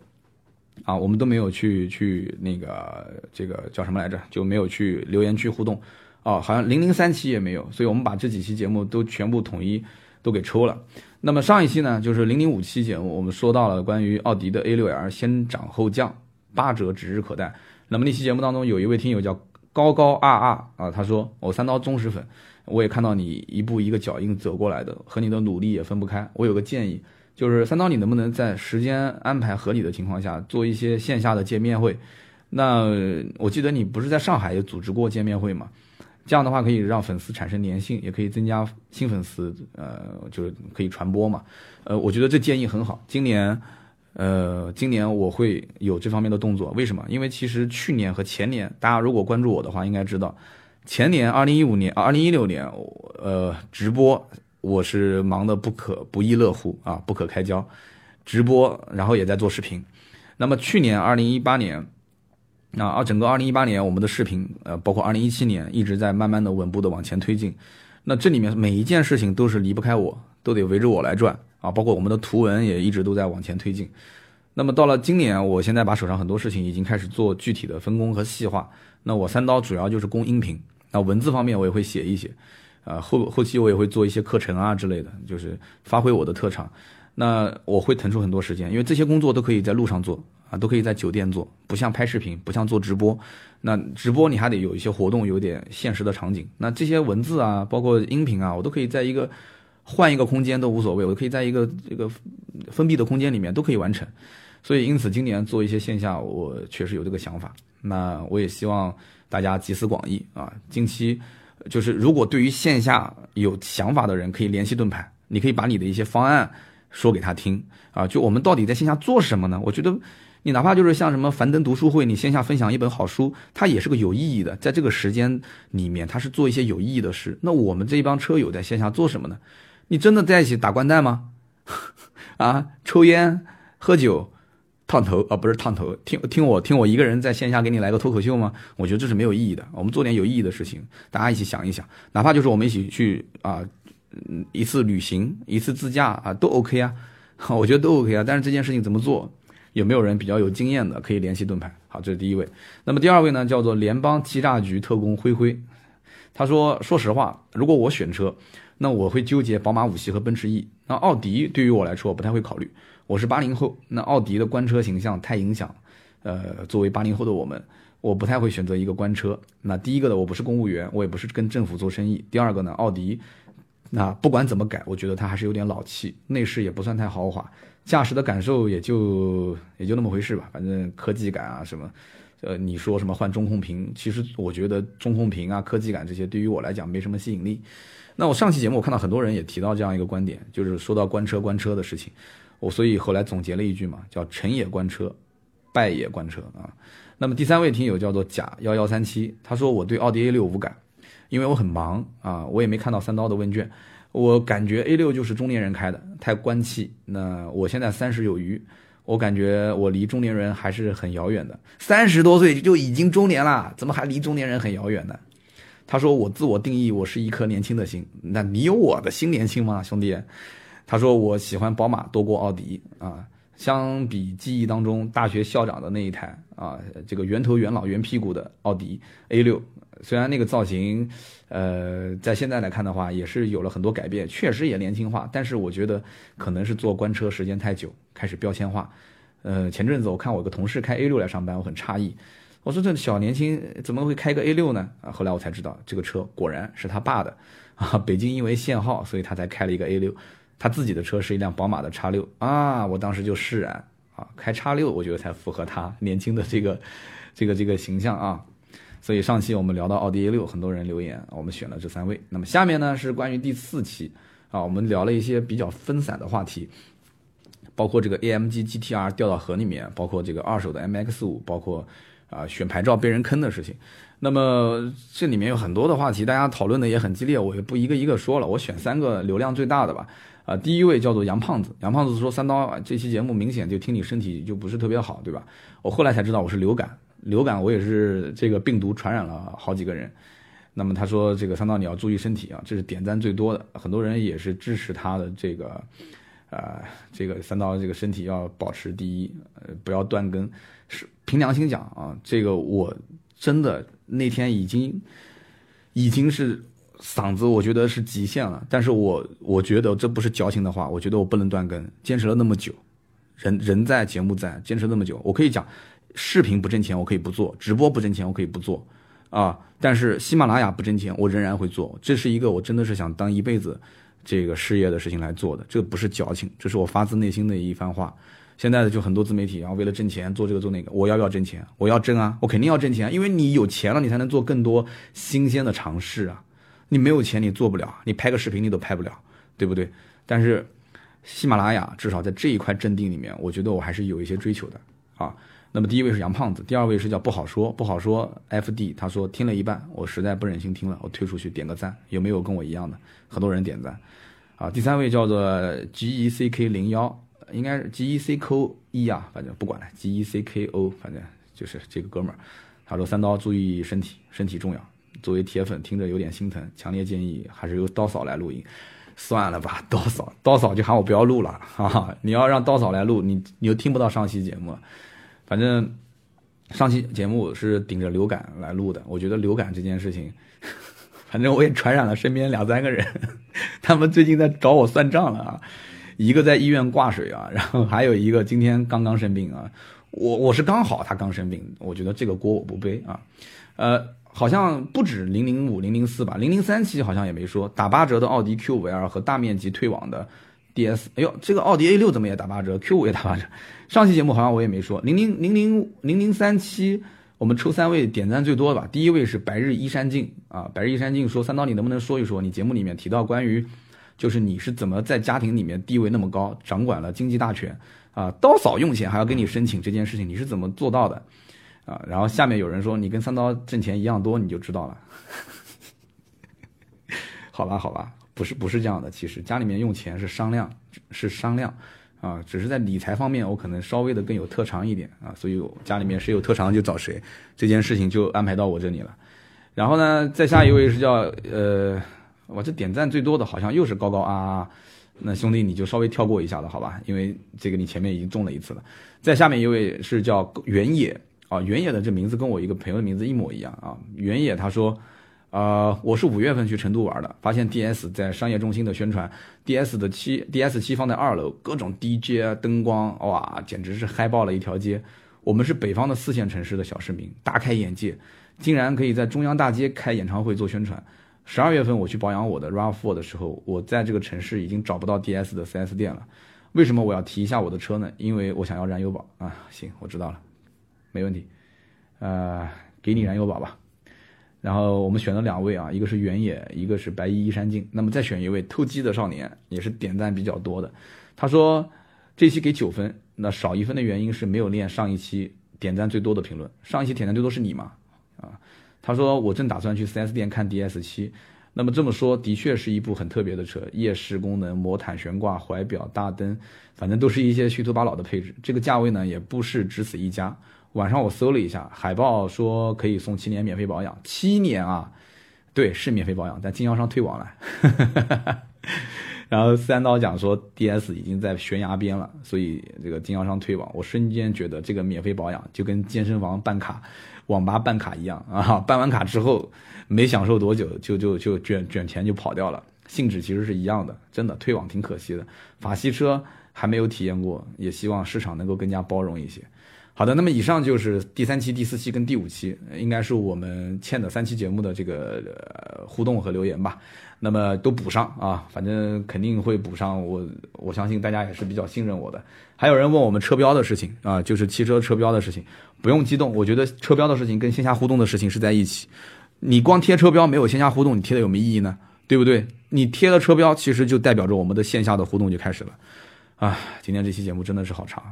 啊，我们都没有去去那个这个叫什么来着，就没有去留言区互动，哦，好像零零三期也没有，所以我们把这几期节目都全部统一都给抽了。那么上一期呢，就是零零五期节目，我们说到了关于奥迪的 A 六 L 先涨后降，八折指日可待。那么那期节目当中，有一位听友叫高高啊啊啊，他说我三刀忠实粉，我也看到你一步一个脚印走过来的，和你的努力也分不开。我有个建议。就是三刀，你能不能在时间安排合理的情况下做一些线下的见面会？那我记得你不是在上海也组织过见面会吗？这样的话可以让粉丝产生粘性，也可以增加新粉丝，呃，就是可以传播嘛。呃，我觉得这建议很好。今年，呃，今年我会有这方面的动作。为什么？因为其实去年和前年，大家如果关注我的话，应该知道，前年二零一五年、二零一六年，呃，直播。我是忙得不可不亦乐乎啊，不可开交，直播，然后也在做视频。那么去年二零一八年，啊，整个二零一八年我们的视频，呃，包括二零一七年一直在慢慢的稳步的往前推进。那这里面每一件事情都是离不开我，都得围着我来转啊，包括我们的图文也一直都在往前推进。那么到了今年，我现在把手上很多事情已经开始做具体的分工和细化。那我三刀主要就是供音频，那文字方面我也会写一写，呃后后期我也会做一些课程啊之类的，就是发挥我的特长。那我会腾出很多时间，因为这些工作都可以在路上做啊，都可以在酒店做，不像拍视频，不像做直播。那直播你还得有一些活动，有点现实的场景。那这些文字啊，包括音频啊，我都可以在一个换一个空间都无所谓，我可以在一个这个封闭的空间里面都可以完成。所以因此今年做一些线下，我确实有这个想法。那我也希望大家集思广益啊，近期就是如果对于线下有想法的人，可以联系盾牌，你可以把你的一些方案。说给他听啊！就我们到底在线下做什么呢？我觉得，你哪怕就是像什么樊登读书会，你线下分享一本好书，它也是个有意义的。在这个时间里面，它是做一些有意义的事。那我们这一帮车友在线下做什么呢？你真的在一起打掼蛋吗？啊，抽烟、喝酒、烫头啊，不是烫头，听听我听我一个人在线下给你来个脱口秀吗？我觉得这是没有意义的。我们做点有意义的事情，大家一起想一想，哪怕就是我们一起去啊。一次旅行，一次自驾啊，都 OK 啊，我觉得都 OK 啊。但是这件事情怎么做，有没有人比较有经验的，可以联系盾牌。好，这是第一位。那么第二位呢，叫做联邦欺诈局特工灰灰。他说：“说实话，如果我选车，那我会纠结宝马五系和奔驰 E。那奥迪对于我来说我不太会考虑。我是八零后，那奥迪的官车形象太影响。呃，作为八零后的我们，我不太会选择一个官车。那第一个呢，我不是公务员，我也不是跟政府做生意。第二个呢，奥迪。”那不管怎么改，我觉得它还是有点老气，内饰也不算太豪华，驾驶的感受也就也就那么回事吧。反正科技感啊什么，呃，你说什么换中控屏，其实我觉得中控屏啊、科技感这些对于我来讲没什么吸引力。那我上期节目我看到很多人也提到这样一个观点，就是说到官车官车的事情，我所以后来总结了一句嘛，叫成也官车，败也官车啊。那么第三位听友叫做甲幺幺三七，他说我对奥迪 A 六无感。因为我很忙啊，我也没看到三刀的问卷，我感觉 A 六就是中年人开的，太官气。那我现在三十有余，我感觉我离中年人还是很遥远的。三十多岁就已经中年了，怎么还离中年人很遥远呢？他说我自我定义，我是一颗年轻的心。那你有我的心年轻吗，兄弟？他说我喜欢宝马多过奥迪啊，相比记忆当中大学校长的那一台啊，这个圆头圆脑圆屁股的奥迪 A 六。虽然那个造型，呃，在现在来看的话，也是有了很多改变，确实也年轻化。但是我觉得可能是坐官车时间太久，开始标签化。呃，前阵子我看我个同事开 A 六来上班，我很诧异，我说这小年轻怎么会开个 A 六呢？啊，后来我才知道这个车果然是他爸的。啊，北京因为限号，所以他才开了一个 A 六。他自己的车是一辆宝马的叉六啊，我当时就释然啊，开叉六我觉得才符合他年轻的这个这个这个形象啊。所以上期我们聊到奥迪 A 六，很多人留言，我们选了这三位。那么下面呢是关于第四期啊，我们聊了一些比较分散的话题，包括这个 AMG GTR 掉到河里面，包括这个二手的 MX 五，包括啊选牌照被人坑的事情。那么这里面有很多的话题，大家讨论的也很激烈，我也不一个一个说了，我选三个流量最大的吧。啊，第一位叫做杨胖子，杨胖子说三刀这期节目明显就听你身体就不是特别好，对吧？我后来才知道我是流感。流感，我也是这个病毒传染了好几个人。那么他说这个三刀你要注意身体啊，这是点赞最多的，很多人也是支持他的这个，呃，这个三刀这个身体要保持第一，呃，不要断更。是凭良心讲啊，这个我真的那天已经已经是嗓子我觉得是极限了，但是我我觉得这不是矫情的话，我觉得我不能断更，坚持了那么久，人人在节目在，坚持那么久，我可以讲。视频不挣钱，我可以不做；直播不挣钱，我可以不做，啊！但是喜马拉雅不挣钱，我仍然会做。这是一个我真的是想当一辈子这个事业的事情来做的，这个不是矫情，这是我发自内心的一番话。现在的就很多自媒体然后，为了挣钱做这个做那个，我要不要挣钱？我要挣啊，我肯定要挣钱，因为你有钱了，你才能做更多新鲜的尝试啊。你没有钱，你做不了，你拍个视频你都拍不了，对不对？但是喜马拉雅至少在这一块镇定里面，我觉得我还是有一些追求的啊。那么第一位是杨胖子，第二位是叫不好说不好说 F D，他说听了一半，我实在不忍心听了，我退出去点个赞，有没有跟我一样的？很多人点赞，啊，第三位叫做 G E C K 零幺，应该是 G E C K O 一啊，反正不管了，G E C K O，反正就是这个哥们儿，他说三刀注意身体，身体重要。作为铁粉听着有点心疼，强烈建议还是由刀嫂来录音，算了吧，刀嫂，刀嫂就喊我不要录了，哈哈，你要让刀嫂来录，你你又听不到上期节目。反正上期节目是顶着流感来录的，我觉得流感这件事情，反正我也传染了身边两三个人，他们最近在找我算账了啊，一个在医院挂水啊，然后还有一个今天刚刚生病啊，我我是刚好他刚生病，我觉得这个锅我不背啊，呃，好像不止零零五零零四吧，零零三期好像也没说打八折的奥迪 Q 五 L 和大面积退网的。D.S. 哎呦，这个奥迪 A 六怎么也打八折？Q 五也打八折。上期节目好像我也没说，零零零零零零三七，我们抽三位点赞最多的吧。第一位是白日依山尽啊，白日依山尽说三刀，你能不能说一说你节目里面提到关于，就是你是怎么在家庭里面地位那么高，掌管了经济大权啊，刀嫂用钱还要跟你申请这件事情，你是怎么做到的啊？然后下面有人说你跟三刀挣钱一样多，你就知道了。好吧，好吧。不是不是这样的，其实家里面用钱是商量，是商量，啊，只是在理财方面我可能稍微的更有特长一点啊，所以家里面谁有特长就找谁，这件事情就安排到我这里了。然后呢，再下一位是叫呃，我这点赞最多的好像又是高高啊啊，那兄弟你就稍微跳过一下了好吧，因为这个你前面已经中了一次了。再下面一位是叫原野啊，原野的这名字跟我一个朋友的名字一模一样啊，原野他说。呃，我是五月份去成都玩的，发现 DS 在商业中心的宣传，DS 的七 DS 七放在二楼，各种 DJ 灯光，哇，简直是嗨爆了一条街。我们是北方的四线城市的小市民，大开眼界，竟然可以在中央大街开演唱会做宣传。十二月份我去保养我的 RAV4 的时候，我在这个城市已经找不到 DS 的 4S 店了。为什么我要提一下我的车呢？因为我想要燃油宝啊。行，我知道了，没问题。呃，给你燃油宝吧。然后我们选了两位啊，一个是原野，一个是白衣衣山镜。那么再选一位偷鸡的少年，也是点赞比较多的。他说这期给九分，那少一分的原因是没有练上一期点赞最多的评论。上一期点赞最多是你嘛？啊，他说我正打算去 4S 店看 DS 七。那么这么说，的确是一部很特别的车，夜视功能、魔毯悬挂、怀表、大灯，反正都是一些虚头巴脑的配置。这个价位呢，也不是只此一家。晚上我搜了一下，海报说可以送七年免费保养，七年啊，对，是免费保养，但经销商退网了。然后三刀讲说，DS 已经在悬崖边了，所以这个经销商退网。我瞬间觉得这个免费保养就跟健身房办卡、网吧办卡一样啊，办完卡之后没享受多久就就就卷卷钱就跑掉了，性质其实是一样的，真的退网挺可惜的。法系车还没有体验过，也希望市场能够更加包容一些。好的，那么以上就是第三期、第四期跟第五期，应该是我们欠的三期节目的这个互动和留言吧。那么都补上啊，反正肯定会补上。我我相信大家也是比较信任我的。还有人问我们车标的事情啊，就是汽车车标的事情，不用激动。我觉得车标的事情跟线下互动的事情是在一起。你光贴车标没有线下互动，你贴的有没有意义呢？对不对？你贴了车标，其实就代表着我们的线下的互动就开始了。啊，今天这期节目真的是好长。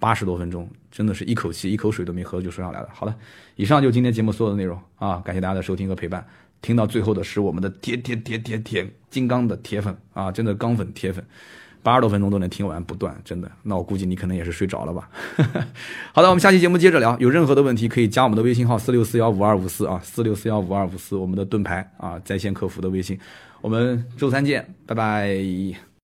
八十多分钟，真的是一口气一口水都没喝就说上来了。好的，以上就今天节目所有的内容啊，感谢大家的收听和陪伴。听到最后的是我们的铁铁铁铁铁金刚的铁粉啊，真的钢粉铁粉，八十多分钟都能听完不断，真的。那我估计你可能也是睡着了吧。好的，我们下期节目接着聊。有任何的问题可以加我们的微信号四六四幺五二五四啊，四六四幺五二五四，我们的盾牌啊在线客服的微信。我们周三见，拜拜。